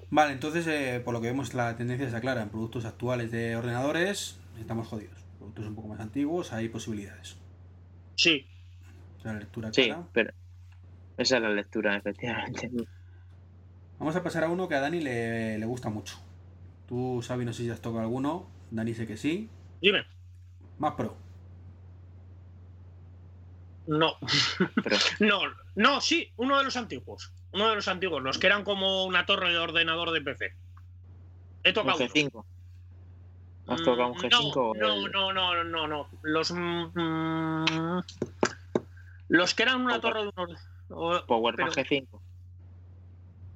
Vale, entonces eh, por lo que vemos la tendencia está clara. En productos actuales de ordenadores estamos jodidos. productos un poco más antiguos, hay posibilidades. Sí. La lectura Sí, clara. pero esa es la lectura, efectivamente. Vamos a pasar a uno que a Dani le, le gusta mucho. Tú, Xavi, no sé si has tocado alguno. Dani sé que sí. Dime. Más Pro. No. Pero *laughs* No, no, sí, uno de los antiguos. Uno de los antiguos, los que eran como una torre de ordenador de PC. He tocado. uno. G5. ¿Has tocado un Mm, G5 o No, el- no, no, no, no. Los. mm, los que eran una Power- torre de unos. o- Powerman pero- G5?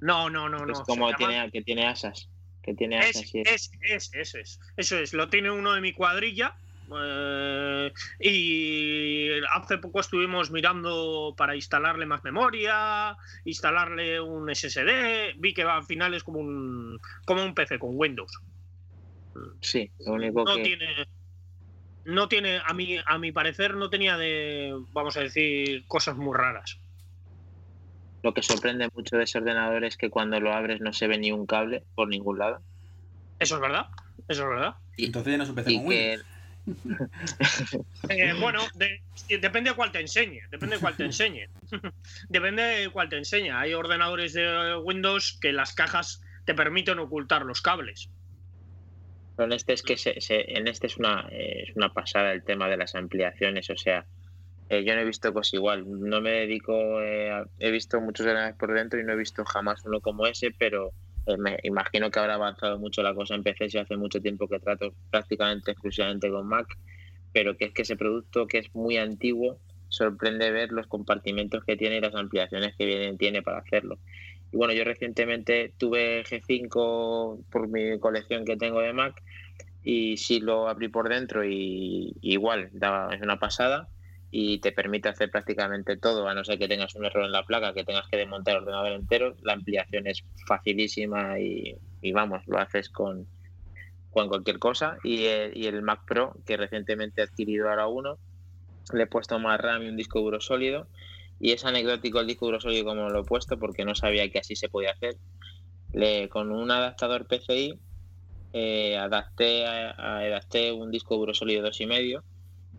No, no, no, no. es como tiene, que tiene asas. Que tiene Es, asas y es, es, eso es. Eso es. Lo tiene uno de mi cuadrilla. eh, y hace poco estuvimos mirando para instalarle más memoria, instalarle un SSD. Vi que al final es como un, como un PC con Windows. Sí, lo único No que. tiene. No tiene, a mi, a mi parecer, no tenía de, vamos a decir, cosas muy raras. Lo que sorprende mucho de ese ordenador es que cuando lo abres no se ve ni un cable por ningún lado. Eso es verdad. Eso es verdad. Y- Entonces ya no es un PC Y con que Windows. Eh, bueno, de- *laughs* depende de cuál te enseñe. Depende de cuál te enseñe. depende de cuál te enseñe. Hay ordenadores de Windows que las cajas te permiten ocultar los cables. En este es que se, se- en este es una, es una pasada el tema de las ampliaciones. O sea, eh, yo no he visto cosas igual. No me dedico, eh, he visto muchos ordenadores por dentro y no he visto jamás uno como ese, pero eh, me imagino que habrá avanzado mucho la cosa en PC. Hace mucho tiempo que trato prácticamente exclusivamente con Mac, pero que es que ese producto que es muy antiguo sorprende ver los compartimentos que tiene y las ampliaciones que viene, tiene para hacerlo. Y bueno, yo recientemente tuve G5 por mi colección que tengo de Mac y sí lo abrí por dentro y igual, daba, es una pasada y te permite hacer prácticamente todo, a no ser que tengas un error en la placa, que tengas que desmontar el ordenador entero, la ampliación es facilísima y, y vamos, lo haces con, con cualquier cosa. Y el, y el Mac Pro, que recientemente he adquirido ahora uno, le he puesto más RAM y un disco duro sólido. Y es anecdótico el disco duro sólido como lo he puesto porque no sabía que así se podía hacer. Le, con un adaptador PCI eh, adapté, a- adapté un disco duro sólido 2,5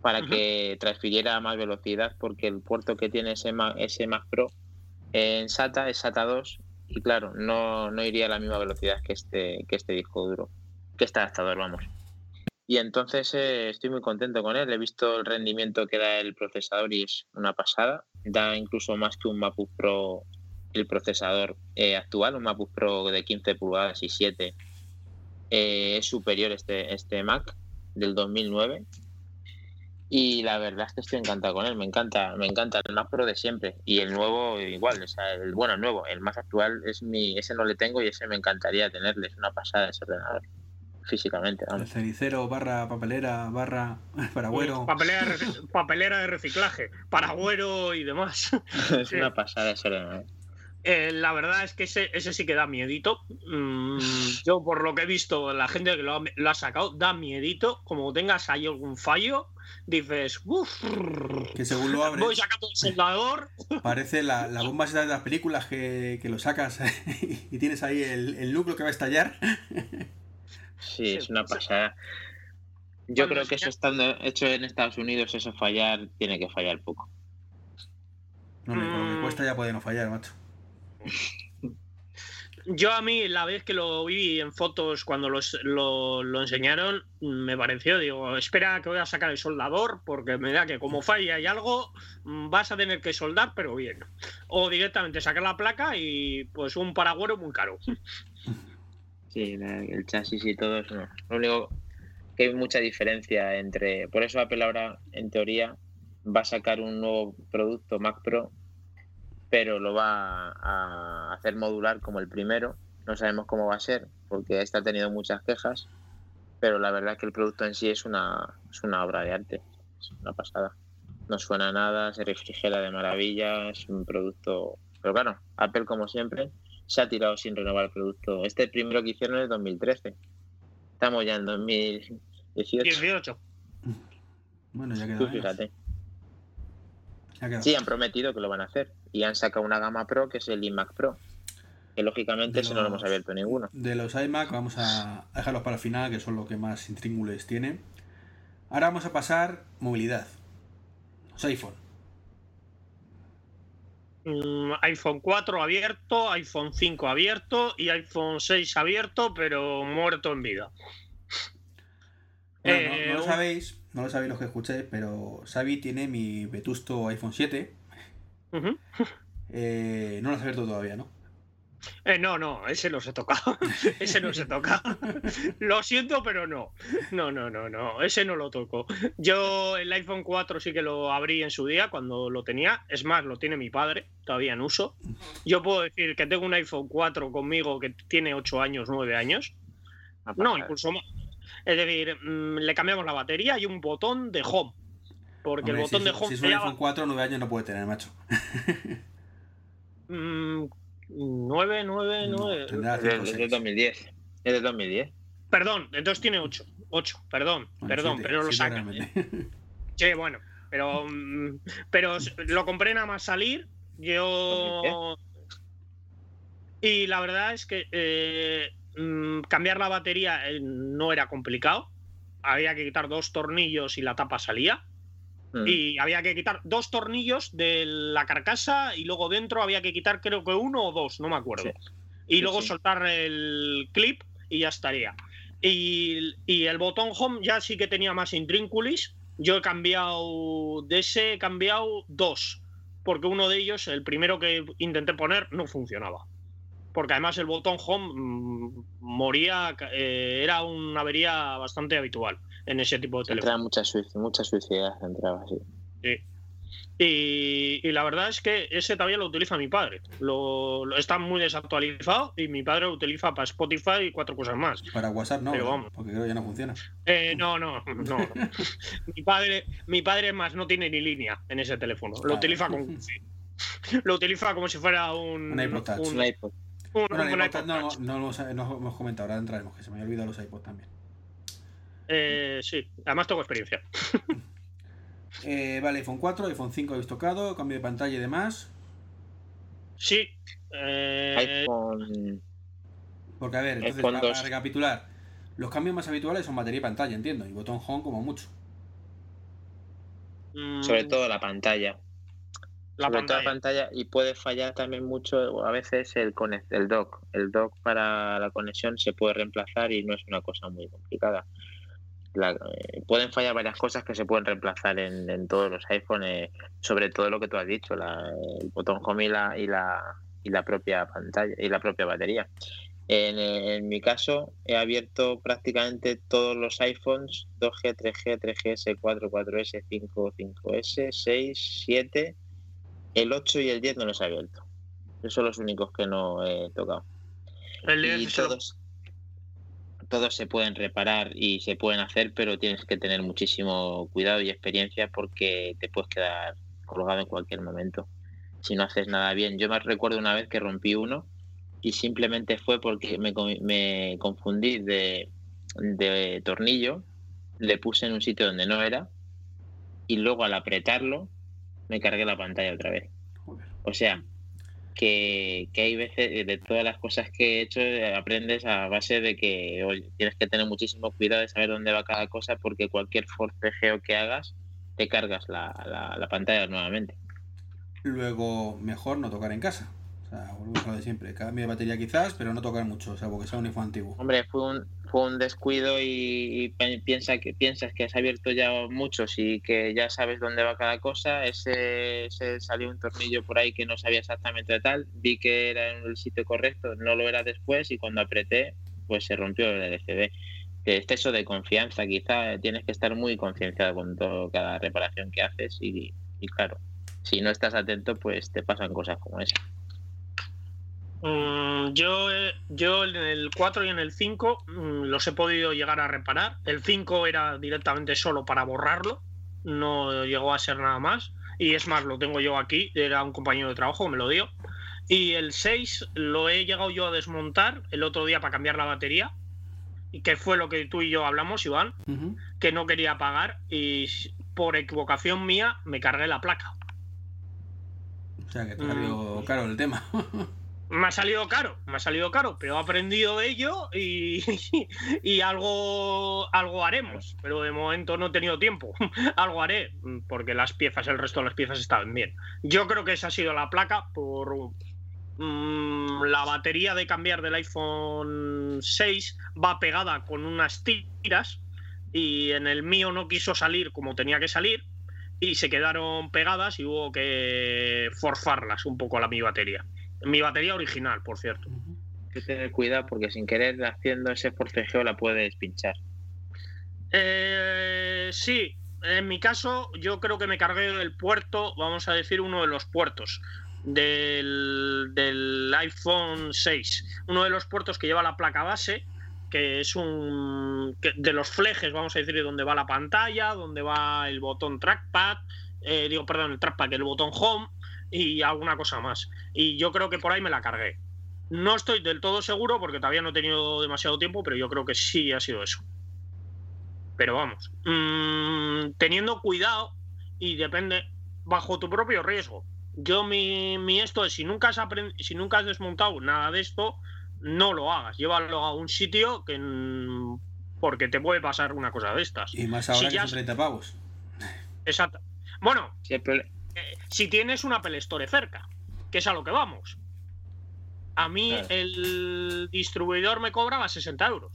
para Ujú. que transfiriera a más velocidad porque el puerto que tiene ese Mac, ese Mac Pro en SATA es SATA 2 y claro, no, no iría a la misma velocidad que este, que este disco duro, que este adaptador, vamos. Y entonces eh, estoy muy contento con él. He visto el rendimiento que da el procesador y es una pasada. Da incluso más que un MacBook Pro el procesador eh, actual, un MacBook Pro de 15 pulgadas y 7. eh, es superior este, este Mac del 2009. Y la verdad es que estoy encantado con él. Me encanta, me encanta el Mac Pro de siempre. Y el nuevo igual, o sea, el bueno, el nuevo, el más actual es mi, ese no le tengo y ese me encantaría tenerle. Es una pasada ese ordenador. Físicamente, El vamos. cenicero, barra papelera, barra *laughs* paragüero. Papelera, de rec- papelera de reciclaje, paragüero y demás. *laughs* es Sí. una pasada ese ordenador. Eh, la verdad es que ese, ese sí que da miedito. Mm, yo, por lo que he visto, la gente que lo ha, lo ha sacado, da miedito. Como tengas ahí algún fallo, dices, uff, Que según lo voy abres, sacando el soldador. *laughs* parece la, la bomba de las películas que, que lo sacas y tienes ahí el, el núcleo que va a estallar. Sí, Sí, es una sí. pasada. Yo creo que eso estando hecho en Estados Unidos, eso fallar, tiene que fallar poco. No, hombre, con lo que Mm. cuesta ya puede no fallar, macho. Yo a mí, la vez que lo vi en fotos cuando los- lo, lo enseñaron, me pareció, digo, espera que voy a sacar el soldador, porque me da que como falla y algo, vas a tener que soldar, pero bien. O directamente sacar la placa y pues un paragüero muy caro. Sí, el chasis y todo eso. no. Lo único que hay mucha diferencia entre. Por eso Apple ahora, en teoría, va a sacar un nuevo producto Mac Pro, pero lo va a hacer modular como el primero. No sabemos cómo va a ser, porque este ha tenido muchas quejas, pero la verdad es que el producto en sí es una, es una obra de arte. Es una pasada. No suena nada, se refrigera de maravilla, es un producto. Pero claro, Apple, como siempre, se ha tirado sin renovar el producto. Este primero que hicieron es 2013. Estamos ya en 2018. 18. Bueno, ya queda. Tú fíjate. Ya. Sí, han prometido que lo van a hacer. Y han sacado una gama Pro que es el iMac Pro. Que lógicamente De ese no lo hemos abierto ninguno. De los iMac vamos a dejarlos para el final, que son los que más intríngules tienen. Ahora vamos a pasar movilidad. Los iPhone. Mm, iPhone 4 abierto, iPhone 5 abierto y iPhone 6 abierto, pero muerto en vida. Bueno, no- Eh, no, lo un- sabéis, no lo sabéis los que escuchéis, pero Xavi tiene mi vetusto iPhone 7. Ujú. Eh, no lo has abierto todavía, ¿no? Eh, no, no, ese no se toca. *laughs* ese no se toca. *laughs* lo siento, pero no. No, no, no, no. Ese no lo toco. Yo el iPhone 4 sí que lo abrí en su día cuando lo tenía. Es más, lo tiene mi padre, todavía en uso. Yo puedo decir que tengo un iPhone 4 conmigo que tiene 8 años, 9 años. No, incluso más. Es decir, mm, le cambiamos la batería y un botón de home. Porque Hombre, el botón si, de home si es un iPhone 4, 9 años no puede tener, macho. *laughs* Mm, 9, 9, No, 9. tendrá Es de, 5 o es de 6. 2010. Es de 2010. Perdón, entonces tiene 8. 8, perdón, Bueno, perdón, siete, pero lo siete saca. realmente. *laughs* Sí, bueno, pero, mm, pero lo compré nada más salir. Yo. Y la verdad es que eh, mm, cambiar la batería eh, no era complicado. Había que quitar dos tornillos y la tapa salía. Mm. Y había que quitar dos tornillos de la carcasa y luego dentro había que quitar creo que uno o dos, no me acuerdo. Sí. Y Sí, luego sí. soltar el clip y ya estaría. Y, y el botón home ya sí que tenía más intrínculis. Yo he cambiado, de ese he cambiado dos. Porque uno de ellos, el primero que intenté poner, no funcionaba. Porque además el botón home mm, moría, eh, era una avería bastante habitual en ese tipo de teléfono. Entraba mucha, suic- mucha suicidad, entraba así. Y, y la verdad es que ese todavía lo utiliza mi padre. Lo, lo- está muy desactualizado y mi padre lo utiliza para Spotify y cuatro cosas más. Para WhatsApp no, Pero ¿no? vamos. porque creo que ya no funciona. Eh, no, no, no. no. *laughs* mi padre, mi padre más no tiene ni línea en ese teléfono. Lo utiliza con *laughs* lo utiliza como si fuera un, Un iPod Touch. un- Un iPod. un- Bueno, el un iPod iPod no, Touch. no, lo hemos- no lo hemos comentado, ahora entraremos, que se me había olvidado los iPods también. Eh, sí, además tengo experiencia. *laughs* Eh, vale, iPhone 4, iPhone 5 habéis tocado, cambio de pantalla y demás. Sí. eh, iPhone. Porque, a ver, entonces, para, 2. recapitular, los cambios más habituales son batería y pantalla, entiendo, y botón home como mucho. mm, Sobre todo la pantalla. la sobre todo pantalla. la pantalla y puede fallar también mucho a veces el el dock el dock para la conexión se puede reemplazar y no es una cosa muy complicada La- eh, pueden fallar varias cosas que se pueden reemplazar en, en todos los iPhones sobre todo lo que tú has dicho la- el botón home y la, y la y la propia pantalla y la propia batería en, en mi caso he abierto prácticamente todos los iPhones 2G, 3G, 3GS, 4, 4S, 5, 5S, 6, 7 el 8 y el 10 no los he abierto. Esos son los únicos que no he tocado. El Y 10 se lo- todos, todos se pueden reparar y se pueden hacer, pero tienes que tener muchísimo cuidado y experiencia porque te puedes quedar colgado en cualquier momento. Si no haces nada bien. Yo me recuerdo una vez que rompí uno y simplemente fue porque me, co- me confundí de, de tornillo, le puse en un sitio donde no era y luego al apretarlo me cargué la pantalla otra vez. O sea, que, que hay veces, de todas las cosas que he hecho, eh, aprendes a base de que oye, tienes que tener muchísimo cuidado de saber dónde va cada cosa, porque cualquier forcejeo que hagas, te cargas la- la pantalla nuevamente. Luego, mejor no tocar en casa. O sea, volvemos a lo de siempre. Cambio de batería quizás, pero no tocar mucho, salvo que sea un iPhone antiguo. Hombre, fue un, fue un descuido y, piensa que, piensas que has abierto ya muchos y que ya sabes dónde va cada cosa. Ese, ese salió un tornillo por ahí que no sabía exactamente de tal. Vi que era en el sitio correcto, no lo era después y cuando apreté, pues se rompió el LCD. Exceso de confianza, quizá tienes que estar muy concienciado con todo, cada reparación que haces y, y claro, si no estás atento, pues te pasan cosas como esa. Mm, yo, eh, yo en el 4 y en el 5 mm, los he podido llegar a reparar. El 5 era directamente solo para borrarlo, no llegó a ser nada más. Y es más, lo tengo yo aquí, era un compañero de trabajo me lo dio. Y el 6 lo he llegado yo a desmontar el otro día para cambiar la batería, que fue lo que tú y yo hablamos, Iván, que no quería pagar y por equivocación mía me cargué la placa. O sea, que te Mm. caro el tema. *laughs* me ha salido caro, me ha salido caro, pero he aprendido de ello y, *laughs* algo, algo haremos. Pero de momento no he tenido tiempo. *laughs* algo haré, porque las piezas, el resto de las piezas estaban bien. Yo creo que esa ha sido la placa por mm, la batería de cambiar del iPhone 6 va pegada con unas tiras y en el mío no quiso salir como tenía que salir y se quedaron pegadas y hubo que forfarlas un poco a la mi batería. Mi batería original, por cierto. Hay que tener cuidado porque sin querer haciendo ese forcejeo la puedes pinchar. Eh, sí, en mi caso yo creo que me cargué el puerto, vamos a decir uno de los puertos del, del iPhone 6, uno de los puertos que lleva la placa base que es un de los flejes, vamos a decir, donde va la pantalla, donde va el botón trackpad, eh, digo, perdón, el trackpad, el botón home y alguna cosa más. Y yo creo que por ahí me la cargué. No estoy del todo seguro porque todavía no he tenido demasiado tiempo, pero yo creo que sí ha sido eso. Pero vamos, mm, teniendo cuidado y depende bajo tu propio riesgo. Yo mi, mi esto es si nunca has si nunca has desmontado nada de esto, no lo hagas, llévalo a un sitio que porque te puede pasar una cosa de estas. Y más ahora que son 30 pavos. Exacto. Bueno, eh, si tienes una Apple Store cerca, que es a lo que vamos. A mí el distribuidor me cobraba 60 euros.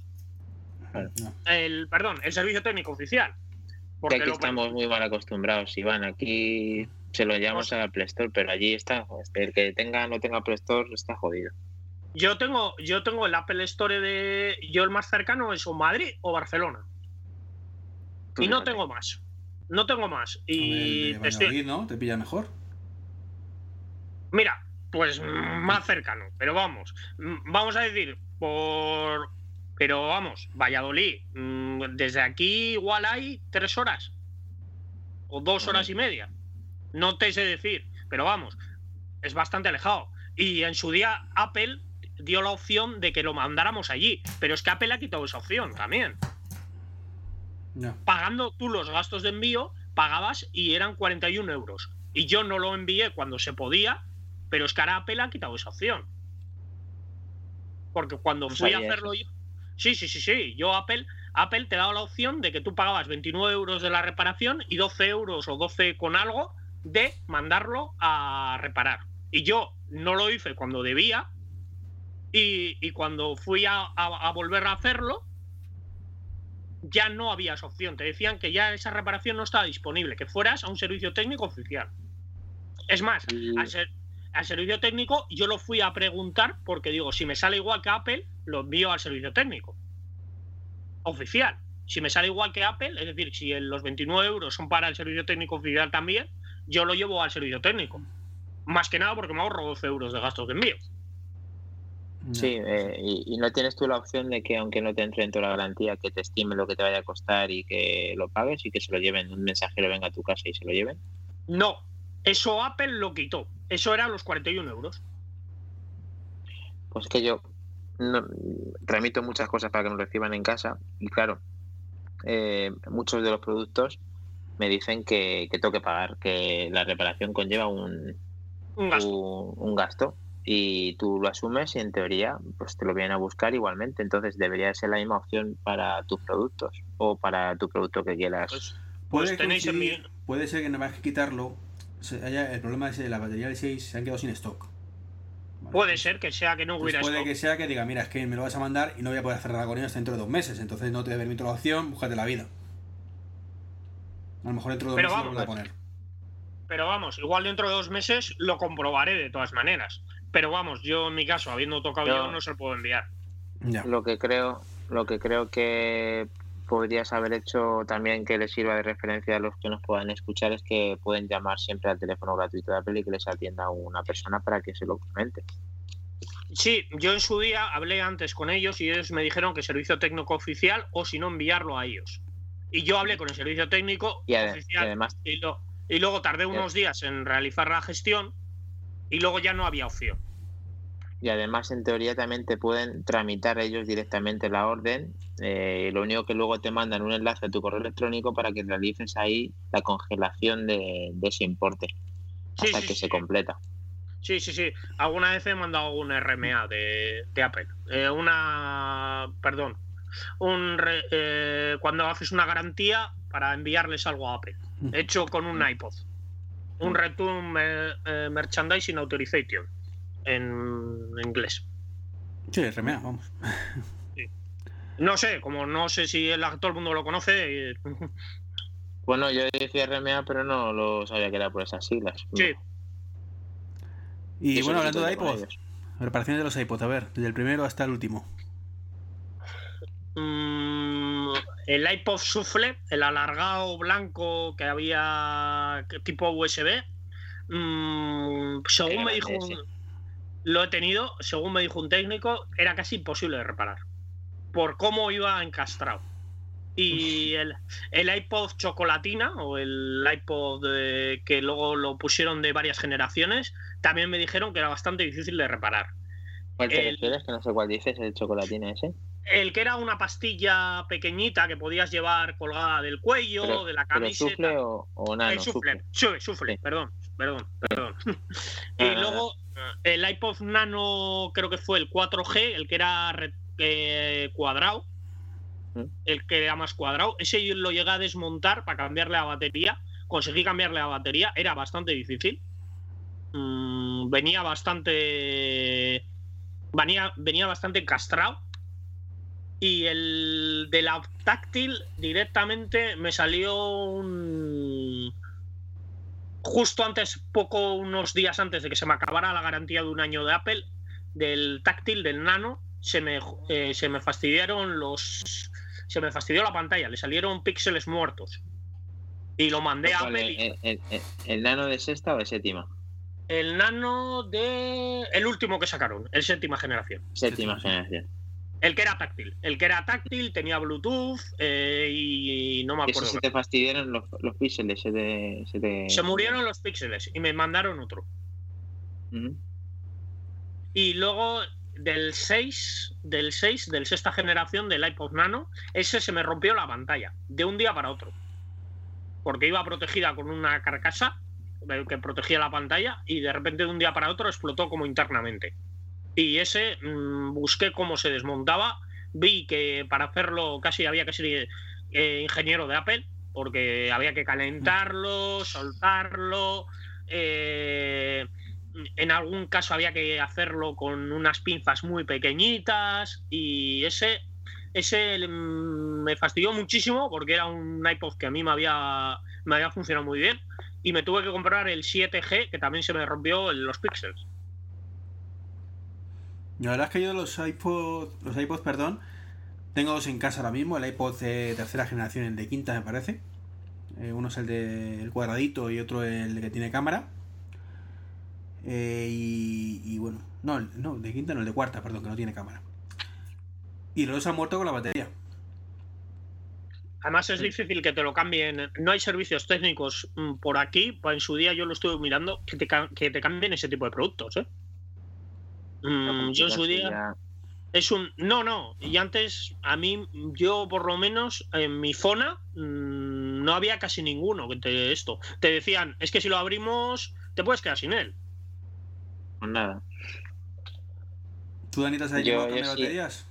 El, perdón, el servicio técnico oficial. Porque aquí estamos muy mal acostumbrados, Iván. Aquí se lo llamamos a la Apple Store, pero allí está. El que tenga no tenga Apple Store está jodido. Yo tengo, yo tengo el Apple Store de. Yo el más cercano es o Madrid o Barcelona. Y no tengo más. No tengo más. Y ¿no? ¿Te pilla mejor? Mira, pues más cercano. Pero vamos. Vamos a decir, por. Pero vamos, Valladolid. Mm, desde aquí igual hay tres horas. O dos horas y media. No te sé decir. Pero vamos, es bastante alejado. Y en su día Apple dio la opción de que lo mandáramos allí. Pero es que Apple ha quitado esa opción también. Pagando tú los gastos de envío, pagabas y eran 41 euros. Y yo no lo envié cuando se podía, pero es que ahora Apple ha quitado esa opción. Porque cuando fui a hacerlo yo. Sí, sí, sí, sí. Yo, Apple, Apple te daba la opción de que tú pagabas 29 euros de la reparación y 12 euros o 12 con algo de mandarlo a reparar. Y yo no lo hice cuando debía, y, cuando fui a, volver a hacerlo, ya no había esa opción. Te decían que ya esa reparación no estaba disponible, que fueras a un servicio técnico oficial. Es más, al, servicio técnico yo lo fui a preguntar porque digo, si me sale igual que Apple, lo envío al servicio técnico oficial. Si me sale igual que Apple, es decir, si los 29 euros son para el servicio técnico oficial también, yo lo llevo al servicio técnico. Más que nada porque me ahorro 12 euros de gastos de envío. Sí, eh, y, no tienes tú la opción de que aunque no te entre dentro de la garantía, que te estime lo que te vaya a costar y que lo pagues y que se lo lleven, un mensajero venga a tu casa y se lo lleven. No, eso Apple lo quitó. Eso era los 41 euros. Pues que yo remito muchas cosas para que me reciban en casa y claro, eh, muchos de los productos me dicen que, tengo que pagar, que la reparación conlleva un, un gasto y tú lo asumes y en teoría pues te lo vienen a buscar igualmente. Entonces debería ser la misma opción para tus productos o para tu producto que quieras. Pues, pues puede, puede ser que no vayas que quitarlo. el problema es que la batería de 6 se han quedado sin stock. Puede ser que sea que no hubiera Puede que sea que diga, mira, es que me lo vas a mandar y no voy a poder hacer nada con ellos dentro de dos meses. Entonces no te permito la opción, búscate la vida. A lo mejor dentro de dos meses lo voy a poner. Pero vamos, igual dentro de dos meses lo comprobaré de todas maneras. Pero vamos, yo en mi caso, habiendo tocado yo, no se lo puedo enviar. Lo que creo, lo que creo que podrías haber hecho también que les sirva de referencia a los que nos puedan escuchar es que pueden llamar siempre al teléfono gratuito de Apple y que les atienda una persona para que se lo comente. Sí, yo en su día hablé antes con ellos y ellos me dijeron que servicio técnico oficial o si no enviarlo a ellos. Y yo hablé con el servicio técnico y oficial además, y, y, luego tardé unos días en realizar la gestión y luego ya no había opción y además en teoría también te pueden tramitar ellos directamente la orden. Eh, lo único que luego te mandan un enlace a tu correo electrónico para que realices ahí la congelación de, ese importe hasta que se completa. Sí, sí, sí. Alguna vez he mandado un RMA de, de Apple. Eh, una. Perdón. Un eh, cuando haces una garantía para enviarles algo a Apple. *laughs* Hecho con un iPod. Un. Return eh, Merchandising Authorization. En inglés. Sí, RMA, vamos. No sé, como no sé si todo el mundo lo conoce. *laughs* Bueno, yo decía RMA, pero no lo sabía que era por esas siglas. Sí. Y bueno, hablando de iPod, reparaciones de los iPods, a ver, desde el primero hasta el último. Mm, el iPod Sufle, el alargado blanco que había tipo USB, mm, según me dijo, lo he tenido, según me dijo un técnico, era casi imposible de reparar por cómo iba encastrado. Y el, iPod chocolatina o el iPod que luego lo pusieron de varias generaciones, también me dijeron que era bastante difícil de reparar. ¿Cuál te refieres? Que no sé cuál dices, el chocolatina ese. El que era una pastilla pequeñita que podías llevar colgada del cuello, de la camiseta. ¿Sufle o, o nano? El sufle, sufle, sufle, perdón, perdón, perdón. *laughs* *laughs* y luego el iPod Nano creo que fue el 4G, el que era eh, cuadrado, el que era más cuadrado, ese lo llegué a desmontar para cambiarle la batería. Conseguí cambiarle la batería, era bastante difícil. Mm, venía bastante. Venía, venía bastante castrado. Y el de la táctil directamente me salió un. Justo antes, poco, unos días antes de que se me acabara la garantía de un año de Apple, del táctil, del nano, se me, eh, se me fastidiaron los se me fastidió la pantalla, le salieron píxeles muertos. Y lo mandé a Apple. El, nano de sexta o de séptima? El nano de. El último que sacaron, el séptima generación. Séptima generación. El que era táctil. El que era táctil tenía Bluetooth eh, y no me acuerdo. Eso se te fastidiaron los, los píxeles. Se, se, murieron los píxeles y me mandaron otro. Y luego del 6, del 6, del sexta generación del iPod Nano, ese se me rompió la pantalla de un día para otro. Porque iba protegida con una carcasa eh, que protegía la pantalla y de repente de un día para otro explotó como internamente. Y ese mm, busqué cómo se desmontaba, vi que para hacerlo casi había que ser eh, ingeniero de Apple, porque había que calentarlo, soltarlo, eh, en algún caso había que hacerlo con unas pinzas muy pequeñitas y ese, ese mm, me fastidió muchísimo porque era un iPod que a mí me había, me había funcionado muy bien y me tuve que comprar el 7G que también se me rompió los píxeles. La verdad es que yo los iPod, los iPods, perdón, tengo dos en casa ahora mismo, el iPod de tercera generación, el de quinta me parece. Eh, uno es el del cuadradito y otro el que tiene cámara. Eh, y, bueno, no, no, de quinta no, el de cuarta, perdón, que no tiene cámara. Y los dos han muerto con la batería. Además es difícil que te lo cambien. No hay servicios técnicos mm, por aquí. Pues en su día yo lo estuve mirando que te, que te cambien ese tipo de productos. ¿eh? Mm, yo en su día es un no no y antes a mí yo por lo menos en mi zona mm, no había casi ninguno que te esto. Te decían es que si lo abrimos te puedes quedar sin él pues nada. ¿Tú, Danita, has llevado también baterías?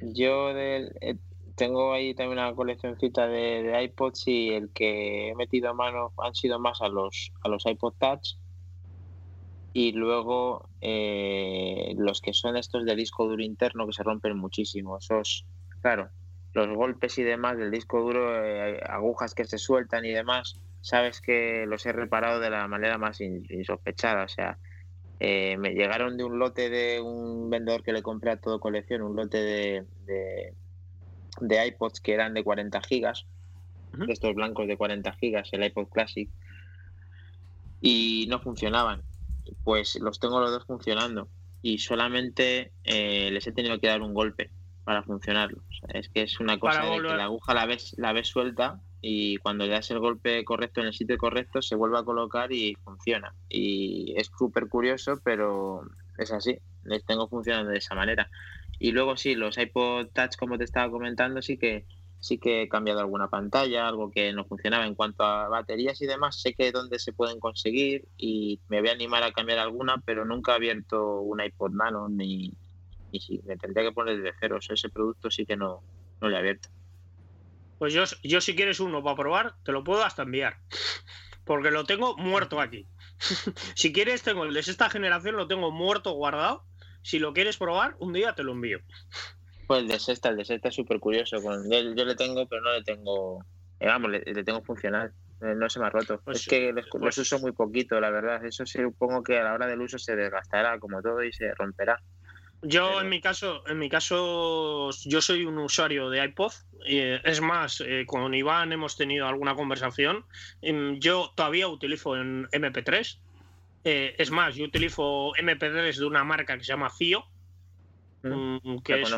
Yo eh, tengo ahí también una coleccioncita de, de, iPods y el que he metido a mano han sido más a los, a los iPod Touch y luego eh, los que son estos de disco duro interno que se rompen muchísimo. Esos, claro, los golpes y demás del disco duro, eh, agujas que se sueltan y demás, sabes que los he reparado de la manera más insospechada. O sea, eh, me llegaron de un lote de un vendedor que le compré a todo colección, un lote de, de, iPods que eran de 40 gigas, de estos blancos de 40 gigas, el iPod Classic, y no funcionaban. Pues los tengo los dos funcionando y solamente eh, les he tenido que dar un golpe para funcionarlos. es que es una cosa de que la aguja la ves, la ves suelta y cuando le das el golpe correcto en el sitio correcto se vuelve a colocar y funciona. Y es súper curioso, pero es así, les tengo funcionando de esa manera. Y luego sí, los iPod Touch, como te estaba comentando, sí que sí que he cambiado alguna pantalla, algo que no funcionaba en cuanto a baterías y demás. Sé que dónde se pueden conseguir y me voy a animar a cambiar alguna, pero nunca he abierto un iPod Nano ni, ni si me tendría que poner desde cero. ese producto sí que no, no le he abierto. Pues yo, yo si quieres uno para probar, te lo puedo hasta enviar. *laughs* Porque lo tengo muerto aquí. *laughs* si quieres, tengo el de esta generación, lo tengo muerto guardado. Si lo quieres probar, un día te lo envío. Pues el de sexta, el de sexta es súper curioso. Con, yo, le tengo, pero no le tengo. Eh, vamos, le, tengo funcional. Eh, no se me ha roto. Pues es que los, pues uso muy poquito, la verdad. Eso sí, supongo que a la hora del uso se desgastará como todo y se romperá. Yo en mi caso, en mi caso, yo soy un usuario de iPod. Eh, es más, eh, con Iván hemos tenido alguna conversación. Em, yo todavía utilizo en MP3. Eh, es más, yo utilizo MP3 de una marca que se llama CIO, mm, mm, que es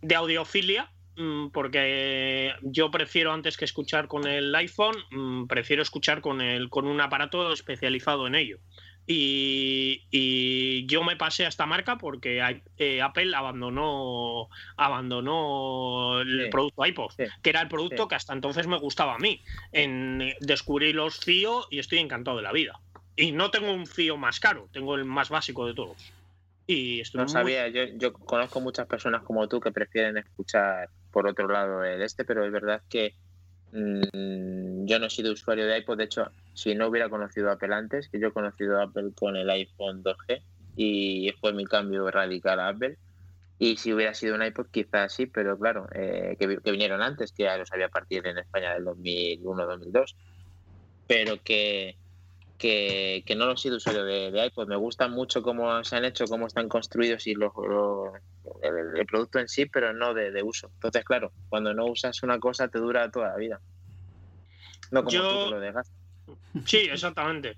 de audiofilia, mm, porque yo prefiero antes que escuchar con el iPhone, prefiero escuchar con el con un aparato especializado en ello. Y, yo me pasé a esta marca porque eh, Apple abandonó, abandonó el producto iPod, que era el producto que hasta entonces me gustaba a mí. En, descubrí los CIO y estoy encantado de la vida. Y no tengo un CIO más caro, tengo el más básico de todos. Y no sabía, yo, yo conozco muchas personas como tú que prefieren escuchar por otro lado el este, pero es verdad que Mm, yo no he sido usuario de iPod, de hecho, si no hubiera conocido Apple antes, que yo he conocido Apple con el iPhone 2G y fue mi cambio radical a Apple. Y si hubiera sido un iPod, quizás sí, pero claro, eh, que, vinieron antes, que ya los había partido en España del 2001-2002, pero que, que, no lo he sido usuario de, iPod. Me gusta mucho cómo se han hecho, cómo están construidos y los, el, producto en sí, pero no de, uso. Entonces, claro, cuando no usas una cosa te dura toda la vida. No como tú lo dejas. Sí, exactamente.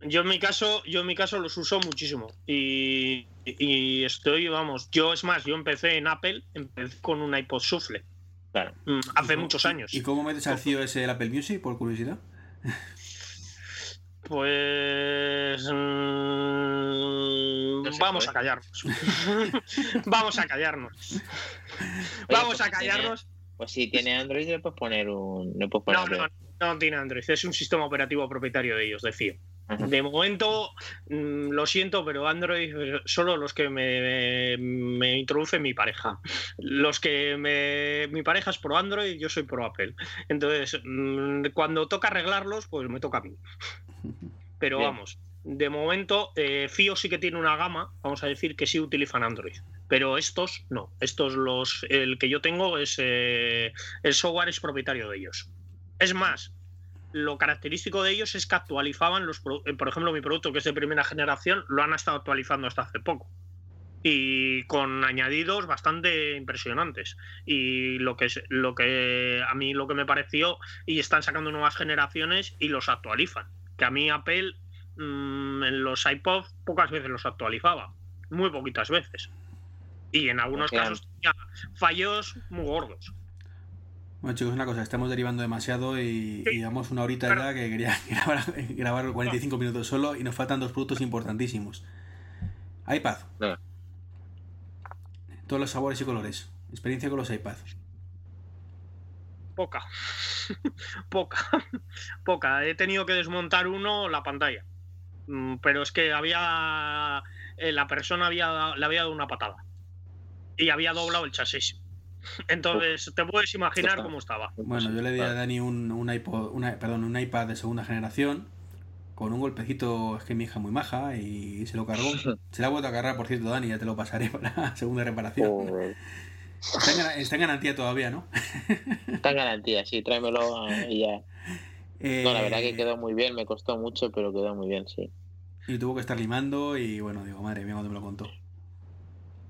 Yo en mi caso, yo en mi caso los uso muchísimo y, estoy, vamos, yo es más, yo empecé en Apple, empecé con un iPod Shuffle. Claro. Mm, hace muchos años. ¿Y cómo metes al CIO ese el Apple Music, por curiosidad? Pues mm, *laughs* vamos a callarnos. vamos a callarnos. vamos a callarnos. pues si tiene Android le puedes poner un. No, no, no, tiene Android. Es un sistema operativo propietario de ellos, de FIO. De momento, mm, lo siento, pero Android eh, solo los que me, me, introduce mi pareja. Los que me, mi pareja es pro Android, yo soy pro Apple. Entonces, mm, cuando toca arreglarlos, pues me toca a mí. Pero vamos, de momento, eh, FIO sí que tiene una gama, vamos a decir que sí utilizan Android. Pero estos no. Estos los. El que yo tengo es. Eh, el software es propietario de ellos. Es más, lo característico de ellos es que actualizaban los. Eh, por ejemplo, mi producto, que es de primera generación, lo han estado actualizando hasta hace poco y con añadidos bastante impresionantes y lo que es lo que a mí lo que me pareció y están sacando nuevas generaciones y los actualizan que a mí Apple mm, en los iPods pocas veces los actualizaba, muy poquitas veces. Y en algunos casos tenía fallos muy gordos. Bueno chicos, una cosa, estamos derivando demasiado y, llevamos una horita ya que quería *laughs* grabar, 45 minutos solo y nos faltan dos productos importantísimos. iPad. Todos los sabores y colores. Experiencia con los iPads poca. *laughs* poca. *laughs* poca. He tenido que desmontar uno la pantalla. Mm, pero es que había. Eh, la persona había, le había dado una patada. Y había doblado el chasis. *laughs* Entonces, te puedes imaginar cómo estaba. Bueno, yo le di a Dani un, un, iPod, perdón, un iPad de segunda generación con un golpecito, es que mi hija muy maja y se lo cargó. Se la ha vuelto a cargar, por cierto, Dani, ya te lo pasaré para la segunda reparación. Está en, garantía todavía, ¿no? *laughs* Está en garantía, sí, tráemelo y ya. No, la verdad que eh, quedó muy bien, me costó mucho, pero quedó muy bien, sí. Y tuvo que estar limando y bueno, digo, madre mía, cuando me lo contó.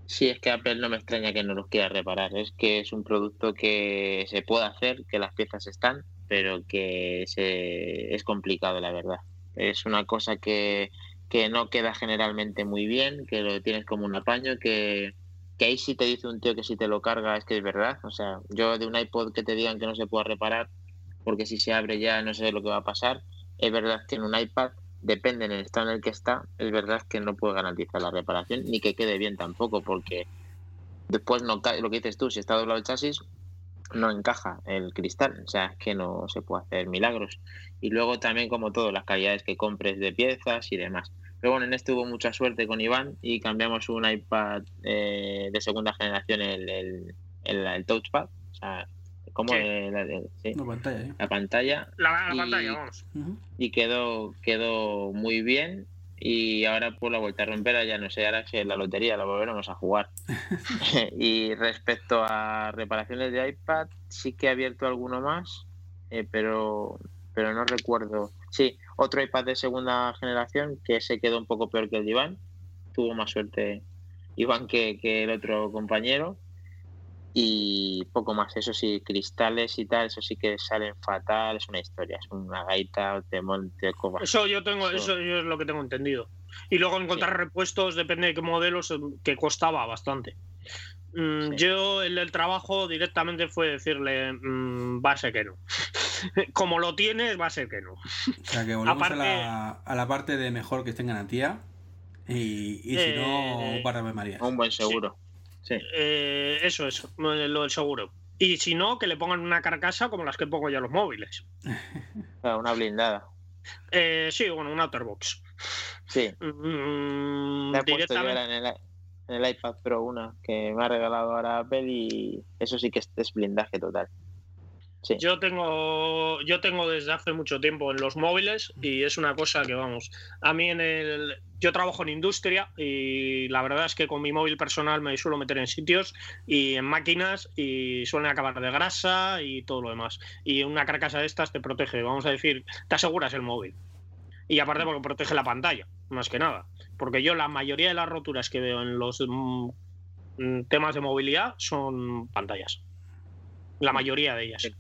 Sí, es que Apple no me extraña que no los quiera reparar. Es que es un producto que se puede hacer, que las piezas están, pero que se... es complicado, la verdad. Es una cosa que, que no queda generalmente muy bien, que lo tienes como un apaño, que que ahí sí te dice un tío que si te lo carga es que es verdad. O sea, yo de un iPod que te digan que no se puede reparar, porque si se abre ya no sé lo que va a pasar, es verdad que en un iPad, depende del estado en el que está, es verdad que no puede garantizar la reparación, ni que quede bien tampoco, porque después no lo que dices tú, si está doblado el chasis, no encaja el cristal, o sea, es que no se puede hacer milagros. Y luego también, como todo, las calidades que compres de piezas y demás. Pero bueno, en este hubo mucha suerte con Iván y cambiamos un iPad eh, de segunda generación, el, el, el, touchpad, o sea, como Sí. la, de- sí, La pantalla, ¿eh? la pantalla. La, la Y- pantalla, vamos. Y quedó quedó muy bien y ahora por la vuelta a romper ya no sé ahora es la lotería la volveremos a jugar *laughs* *laughs* y respecto a reparaciones de iPad sí que he abierto alguno más eh, pero pero no recuerdo sí otro iPad de segunda generación que se quedó un poco peor que el de Iván tuvo más suerte Iván que, que el otro compañero y poco más, eso sí, cristales y tal, eso sí que salen fatal, es una historia, es una gaita de monte coba. Eso yo tengo, Eso. eso yo es lo que tengo entendido. Y luego encontrar repuestos, depende de qué modelos, que costaba bastante. Mm, Sí. Yo el del trabajo directamente fue decirle, mm, va a ser que no. *laughs* Como lo tienes, va a ser que no. O sea que volvemos Aparte- a, la, a la parte de mejor que esté en garantía. Y, y si no, Eh, para Ave María. Un buen seguro. Sí. Eh, eso es, eh, lo del seguro. Y si no, que le pongan una carcasa como las que pongo yo a los móviles. Claro, *laughs* una blindada. Eh, sí, bueno, una Outerbox. Sí. Mm, directamente- en el, en el iPad Pro una que me ha regalado ahora Apple y eso sí que es, blindaje total. Sí. Yo tengo, yo tengo desde hace mucho tiempo en los móviles y es una cosa que vamos. A mí en el, yo trabajo en industria y la verdad es que con mi móvil personal me suelo meter en sitios y en máquinas y suelen acabar de grasa y todo lo demás. Y una carcasa de estas te protege, vamos a decir, te aseguras el móvil. Y aparte porque protege la pantalla, más que nada. Porque yo la mayoría de las roturas que veo en los mm, temas de movilidad son pantallas. La mayoría de ellas. Bueno,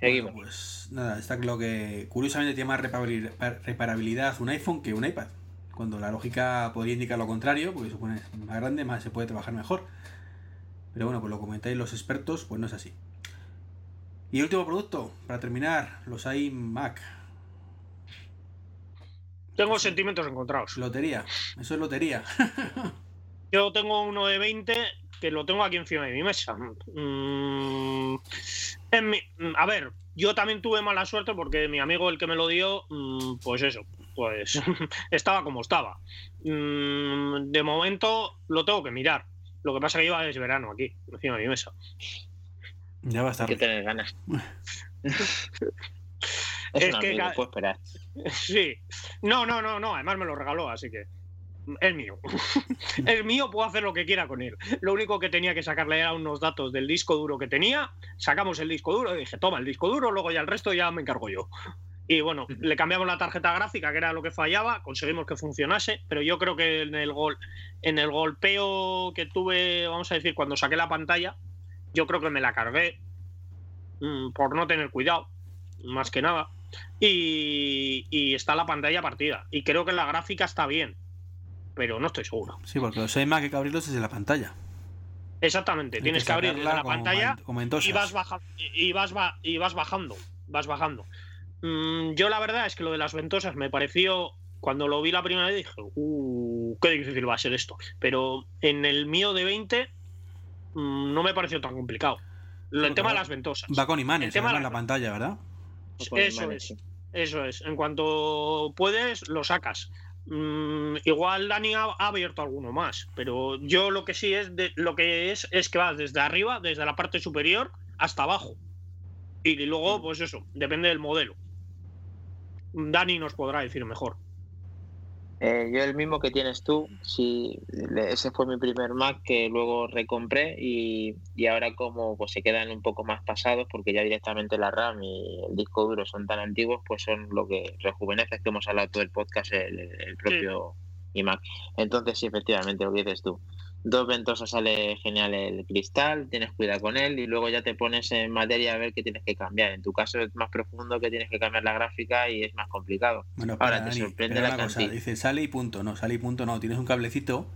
Seguimos. pues nada, está claro que curiosamente tiene más reparabili- reparabilidad un iPhone que un iPad. Cuando la lógica podría indicar lo contrario, porque supone más grande, más se puede trabajar mejor. Pero bueno, pues lo comentáis los expertos, pues no es así. Y último producto, para terminar, los iMac. Tengo sentimientos encontrados. Lotería, eso es lotería. *laughs* Yo tengo uno de 20 que lo tengo aquí encima de mi mesa. Mm, en mi- mm, a ver, yo también tuve mala suerte porque mi amigo, el que me lo dio, mm, pues eso, pues *laughs* estaba como estaba. Mm, de momento lo tengo que mirar. Lo que pasa es que lleva es verano aquí, encima de mi mesa. Ya va a Hay estar. que tener ganas. *laughs* es Es un que amigo, puedo esperar. *laughs* Sí. No, no, no, no. Además me lo regaló, así que. Es mío. *laughs* es mío, puedo hacer lo que quiera con él. Lo único que tenía que sacarle era unos datos del disco duro que tenía. Sacamos el disco duro y dije, toma el disco duro, luego ya el resto ya me encargo yo. Y bueno, le cambiamos la tarjeta gráfica, que era lo que fallaba, conseguimos que funcionase, pero yo creo que en el gol, en el golpeo que tuve, vamos a decir, cuando saqué la pantalla, yo creo que me la cargué mm, por no tener cuidado, más que nada. Y, y está la pantalla partida. Y creo que la gráfica está bien, pero no estoy seguro. Sí, porque los hay que abrirlos desde la pantalla. Exactamente, Hay tienes que que abrir desde la pantalla y vas, baja, y, vas ba- y vas bajando, vas bajando. Mm, yo la verdad es que lo de las ventosas me pareció, cuando lo vi la primera vez dije, uh, qué difícil va a ser esto. Pero en el mío de 20 mm, no me pareció tan complicado. El porque tema de las ventosas. Va con imanes, El tema de la la- pantalla, ¿verdad? Con Eso es. Eso es, en cuanto puedes, lo sacas. Mm, igual Dani ha, ha abierto alguno más, pero yo lo que sí es de, lo que es es que vas desde arriba, desde la parte superior hasta abajo. Y luego, pues eso, depende del modelo. Dani nos podrá decir mejor. Eh, yo el mismo que tienes tú, sí, ese fue mi primer Mac que luego recompré y, y ahora como pues se quedan un poco más pasados porque ya directamente la RAM y el disco duro son tan antiguos, pues son lo que rejuvenece, que hemos hablado todo el podcast, el, el propio iMac. Entonces sí, efectivamente, lo que dices tú. Dos ventosas sale genial el cristal, tienes cuidado con él y luego ya te pones en materia a ver qué tienes que cambiar. En tu caso es más profundo que tienes que cambiar la gráfica y es más complicado. Bueno, Ahora, te sorprende la cosa. Dice, sale y punto. No, sale y punto no. Tienes un cablecito,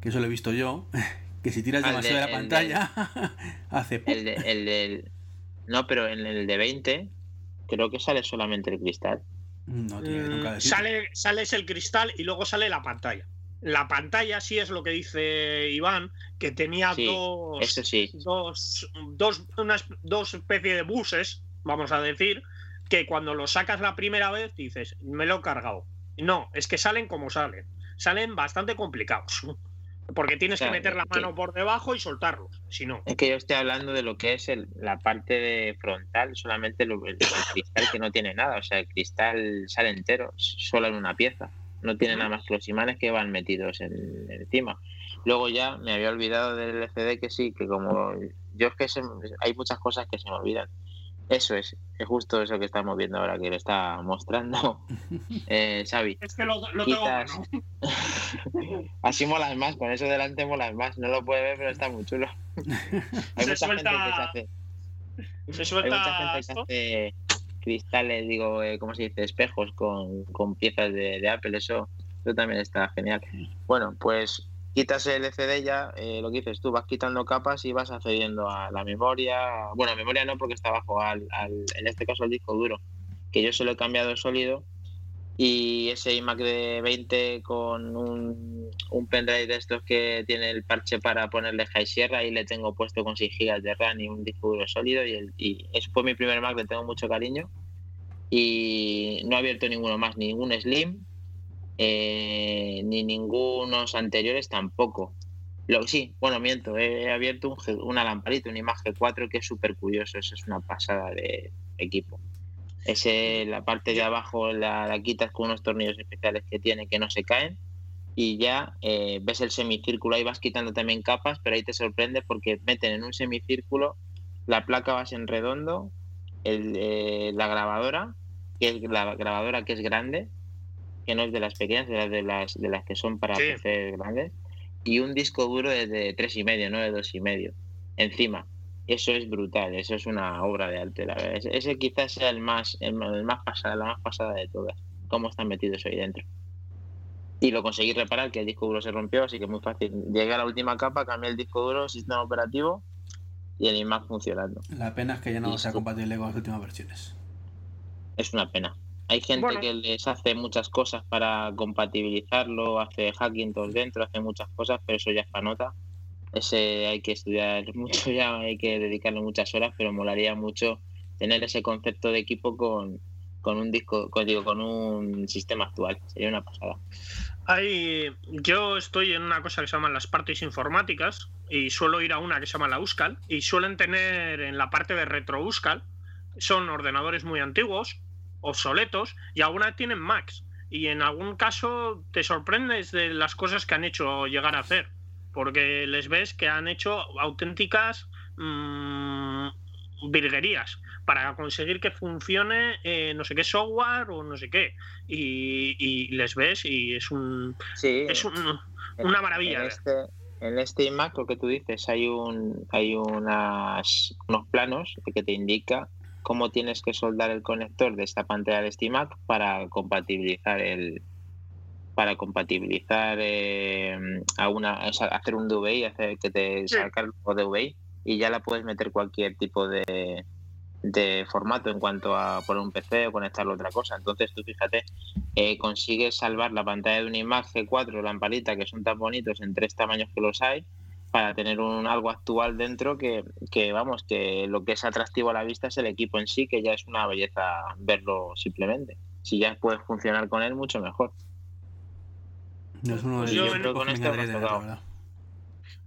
que eso lo he visto yo, *laughs* que si tiras Ah, demasiado de de- la pantalla, *laughs* hace... El, de, el del. No, pero en el de 20 creo que sale solamente el cristal. No, tiene Mm, sale, sales el cristal y luego sale la pantalla. La pantalla sí es lo que dice Iván, que tenía dos, dos, dos, unas, dos especies de buses, vamos a decir, que cuando lo sacas la primera vez dices, me lo he cargado. No, es que salen como salen. Salen bastante complicados. *laughs* Porque tienes que meter la mano por debajo y soltarlos, si no. Es que yo estoy hablando de lo que es la parte de frontal, solamente el, cristal que no tiene nada. O sea, el cristal sale entero, solo en una pieza. No tiene nada más que los imanes que van metidos en, encima. Luego ya me había olvidado del LCD que sí, que como yo es que hay muchas cosas que se me olvidan. Eso es, es justo eso que estamos viendo ahora, que lo está mostrando *laughs* eh, Xavi. Es que lo, tengo *laughs* Así molas más, con eso delante molas más. No lo puede ver, pero está muy chulo. *laughs* Hay mucha gente que se hace. Se suelta Hay mucha gente que hace cristales, digo, eh, ¿cómo se dice? Espejos con, con piezas de, Apple, eso, eso también está genial. Bueno, pues quitas el LCD ya, eh, lo que dices tú, vas quitando capas y vas accediendo a la memoria. Bueno, memoria no porque está abajo, al, en este caso al disco duro, que yo se lo he cambiado sólido. Y ese iMac de 20 con un, un pendrive de estos que tiene el parche para ponerle high sierra y le tengo puesto con 6 GB de RAM y un disco duro sólido. Y, el, y fue mi primer Mac, le tengo mucho cariño. Y no he abierto ninguno más, ningún Slim, eh, ni ningunos anteriores tampoco. Lo, sí, bueno, miento, he abierto un, una lamparita, un imagen 4 que es súper curioso, eso es una pasada de equipo. Ese, la parte de abajo la, quitas con unos tornillos especiales que tiene que no se caen y ya eh, ves el semicírculo, ahí vas quitando también capas, pero ahí te sorprende porque meten en un semicírculo la placa base en redondo, el, eh, la grabadora, que es la grabadora que es grande, que no es de las pequeñas, de las, de las, que son para PC grandes, y un disco duro de, de tres y medio, no de dos y medio, encima. Eso es brutal, eso es una obra de arte, la verdad. Ese, quizás sea el más, el, más pasada, la más pasada de todas, cómo están metidos ahí dentro. Y lo conseguí reparar, que el disco duro se rompió, así que muy fácil. Llegué a la última capa, cambié el disco duro, sistema operativo y el iMac funcionando. La pena es que ya no sea compatible con las últimas versiones. Es una pena. Hay gente que les hace muchas cosas para compatibilizarlo, hace hacking todos dentro, hace muchas cosas, pero eso ya es para nota. Ese hay que estudiar *laughs* mucho ya, hay que dedicarle muchas horas, pero molaría mucho tener ese concepto de equipo con, un disco, con, digo, con un sistema actual. Sería una pasada. Hay, yo estoy en una cosa que se llama las partes informáticas y suelo ir a una que se llama la USCAL y suelen tener en la parte de retro USCAL, son ordenadores muy antiguos, obsoletos y algunas tienen Macs. Y en algún caso te sorprendes de las cosas que han hecho llegar a hacer, porque les ves que han hecho auténticas mmm, virguerías para conseguir que funcione eh, no sé qué software o no sé qué. Y, les ves y es un es una maravilla. En este, en este iMac, lo que tú dices, hay un hay unas, unos planos que te indica cómo tienes que soldar el conector de esta pantalla de SteamMac para compatibilizar el para compatibilizar eh, a una hacer un DVI hacer que te salga el DVI y ya la puedes meter cualquier tipo de, de formato en cuanto a poner un PC o conectarlo a otra cosa. Entonces tú fíjate, eh, consigues salvar la pantalla de un iMac G4 lamparita que son tan bonitos en tres tamaños que los hay para tener un algo actual dentro que, vamos, que lo que es atractivo a la vista es el equipo en sí, que ya es una belleza verlo simplemente. Si ya puedes funcionar con él, mucho mejor.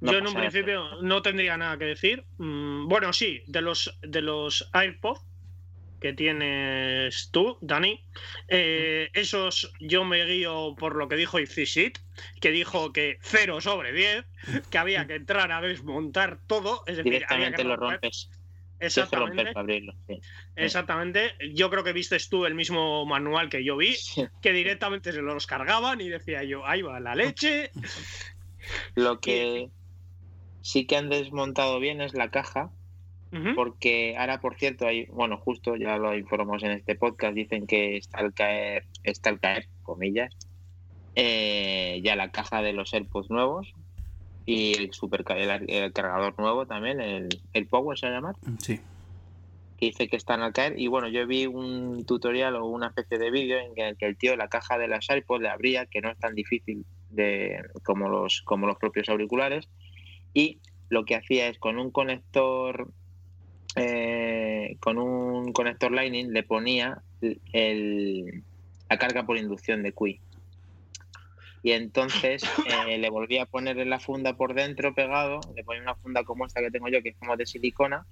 Yo, en un principio no tendría nada que decir. Mm, bueno, sí, de los de los AirPods que tienes tú, Dani. Eh, esos yo me guío por lo que dijo Ifishit, que dijo que 0 sobre 10, que había que entrar a desmontar todo. Es decir, Directamente había que lo rompes. Exactamente. Exactamente. Yo creo que viste tú el mismo manual que yo vi, que directamente se los cargaban y decía yo, ahí va la leche. *laughs* Lo que sí que han desmontado bien es la caja, porque ahora, por cierto, hay, bueno, justo ya lo informamos en este podcast, dicen que está al caer, está al caer, comillas, eh, ya la caja de los AirPods nuevos y el super el, cargador nuevo también, el, el Power se llama. Sí. Que dice que están al caer. Y bueno, yo vi un tutorial o una especie de vídeo en el que el tío la caja de las AirPods le abría, que no es tan difícil de, como, los, como los propios auriculares. Y lo que hacía es con un conector eh, con un conector Lightning le ponía el, la carga por inducción de Qi. Y entonces eh, le volví a poner en la funda por dentro pegado, le ponía una funda como esta que tengo yo, que es como de silicona,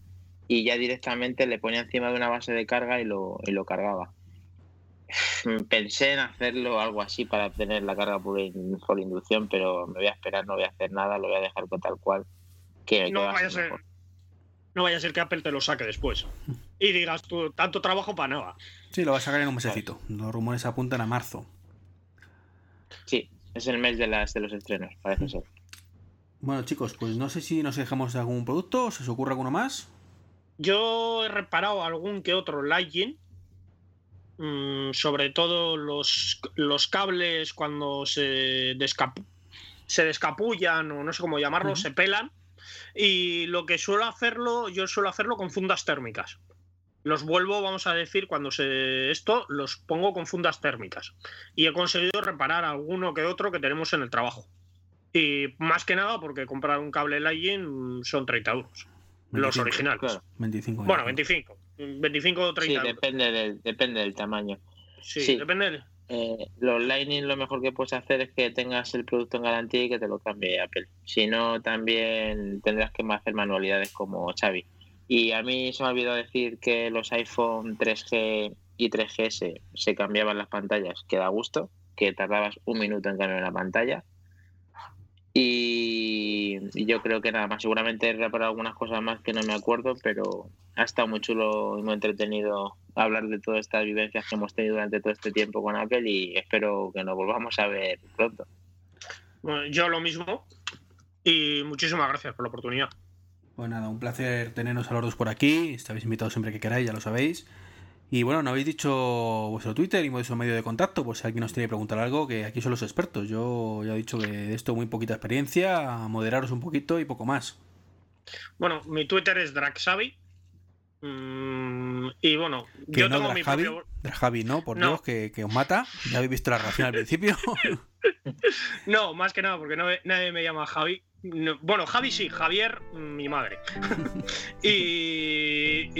y ya directamente le ponía encima de una base de carga y lo, y lo cargaba. *sighs* Pensé en hacerlo algo así para obtener la carga por, inducción, pero me voy a esperar, no voy a hacer nada, lo voy a dejar tal cual. Que no vaya a ser, no vaya a ser que Apple te lo saque después. Y digas tú, tanto trabajo para nada. Sí, lo va a sacar en un mesecito. Los rumores apuntan a marzo. Sí, es el mes de, las, de los estrenos, parece ser. Bueno, chicos, pues no sé si nos dejamos de algún producto, ¿se os ocurre alguno más? Yo he reparado algún que otro Lightning, mm, sobre todo los, los cables cuando se, se descapullan o no sé cómo llamarlo, se pelan y lo que suelo hacerlo, yo suelo hacerlo con fundas térmicas. Los vuelvo, vamos a decir, cuando se esto, los pongo con fundas térmicas. Y he conseguido reparar alguno que otro que tenemos en el trabajo. Y más que nada porque comprar un cable Lightning son 30 euros. los originales. 25. Bueno, 25. 25 o 30 sí, Depende del, depende del tamaño. Sí, depende. Del... Eh, los Lightning lo mejor que puedes hacer es que tengas el producto en garantía y que te lo cambie Apple. Si no, también tendrás que hacer manualidades como Xavi. Y a mí se me ha olvidado decir que los iPhone 3G y 3GS se cambiaban las pantallas, que da gusto, que tardabas un minuto en cambiar la pantalla. Y, yo creo que nada más, seguramente he reparado algunas cosas más que no me acuerdo, pero ha estado muy chulo y muy entretenido hablar de todas estas vivencias que hemos tenido durante todo este tiempo con Apple y espero que nos volvamos a ver pronto. Bueno, yo lo mismo y muchísimas gracias por la oportunidad. Pues nada, un placer tenernos a los dos por aquí. Estáis invitados siempre que queráis, ya lo sabéis. Y bueno, no habéis dicho vuestro Twitter y vuestro medio de contacto, pues si alguien nos tiene que preguntar algo, que aquí son los expertos. Yo ya he dicho que de esto muy poquita experiencia, moderaros un poquito y poco más. Bueno, mi Twitter es Draxavi, Mm, y bueno, yo tengo mi Javi, Javi, no, por Dios, que, os mata. Ya habéis visto la reacción al principio. *laughs* no, más que nada, porque nadie me llama Javi. Bueno, Javi sí, Javier, mi madre. *laughs* y,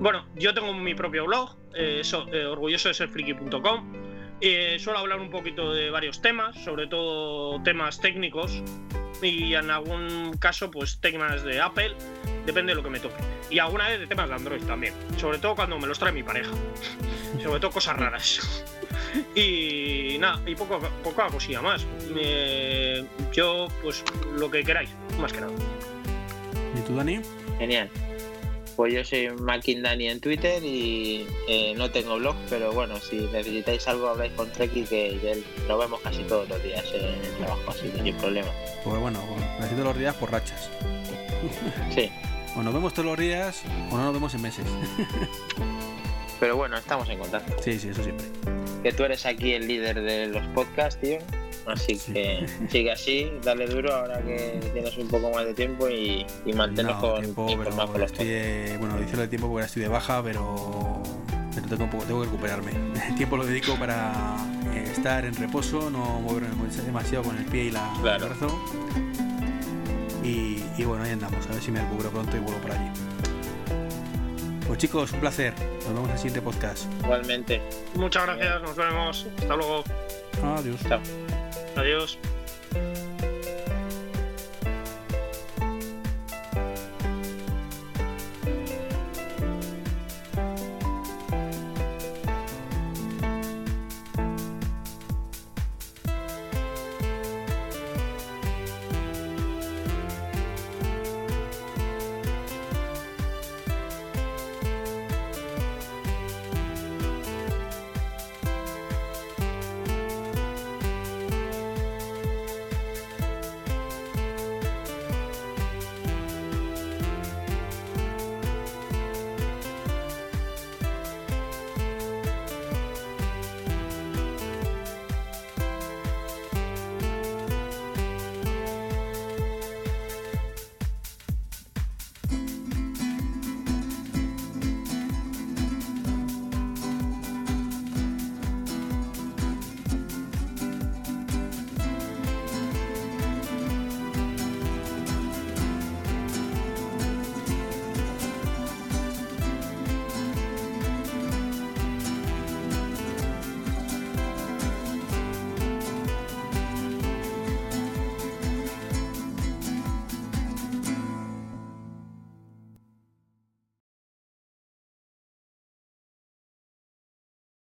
bueno, yo tengo mi propio blog, eh, eh, orgulloso de ser friki.com. Eh, suelo hablar un poquito de varios temas, sobre todo temas técnicos y en algún caso pues temas de Apple, depende de lo que me toque. Y alguna vez de temas de Android también, sobre todo cuando me los trae mi pareja. *laughs* sobre todo cosas raras. *laughs* y nada, y poco, poca cosilla más. yo pues lo que queráis, más que nada. ¿Y tú, Dani? Genial. Pues yo soy Dani en Twitter y eh, no tengo blog, pero bueno, si necesitáis algo habláis con Treki que lo vemos casi todos los días en el trabajo, así que sin problema. Pues bueno, casi todos los días por rachas. Sí. O nos vemos todos los días o no nos vemos en meses. Pero bueno, estamos en contacto. Sí, sí, eso siempre. Que tú eres aquí el líder de los podcasts, tío. Así que sigue así, dale duro ahora que tienes un poco más de tiempo y, y mantenos con, tiempo, pero estoy Bueno, dice de tiempo porque ahora estoy de baja, pero, tengo, tengo que recuperarme. El *laughs* tiempo lo dedico para eh, estar en reposo, no moverme demasiado con el pie y la, claro. el brazo. Y, y, bueno, ahí andamos, a ver si me recupero pronto y vuelvo por allí. Pues chicos, un placer. Nos vemos en el siguiente podcast. Igualmente. Muchas gracias, nos vemos. Hasta luego. Adiós. Chao. Adiós.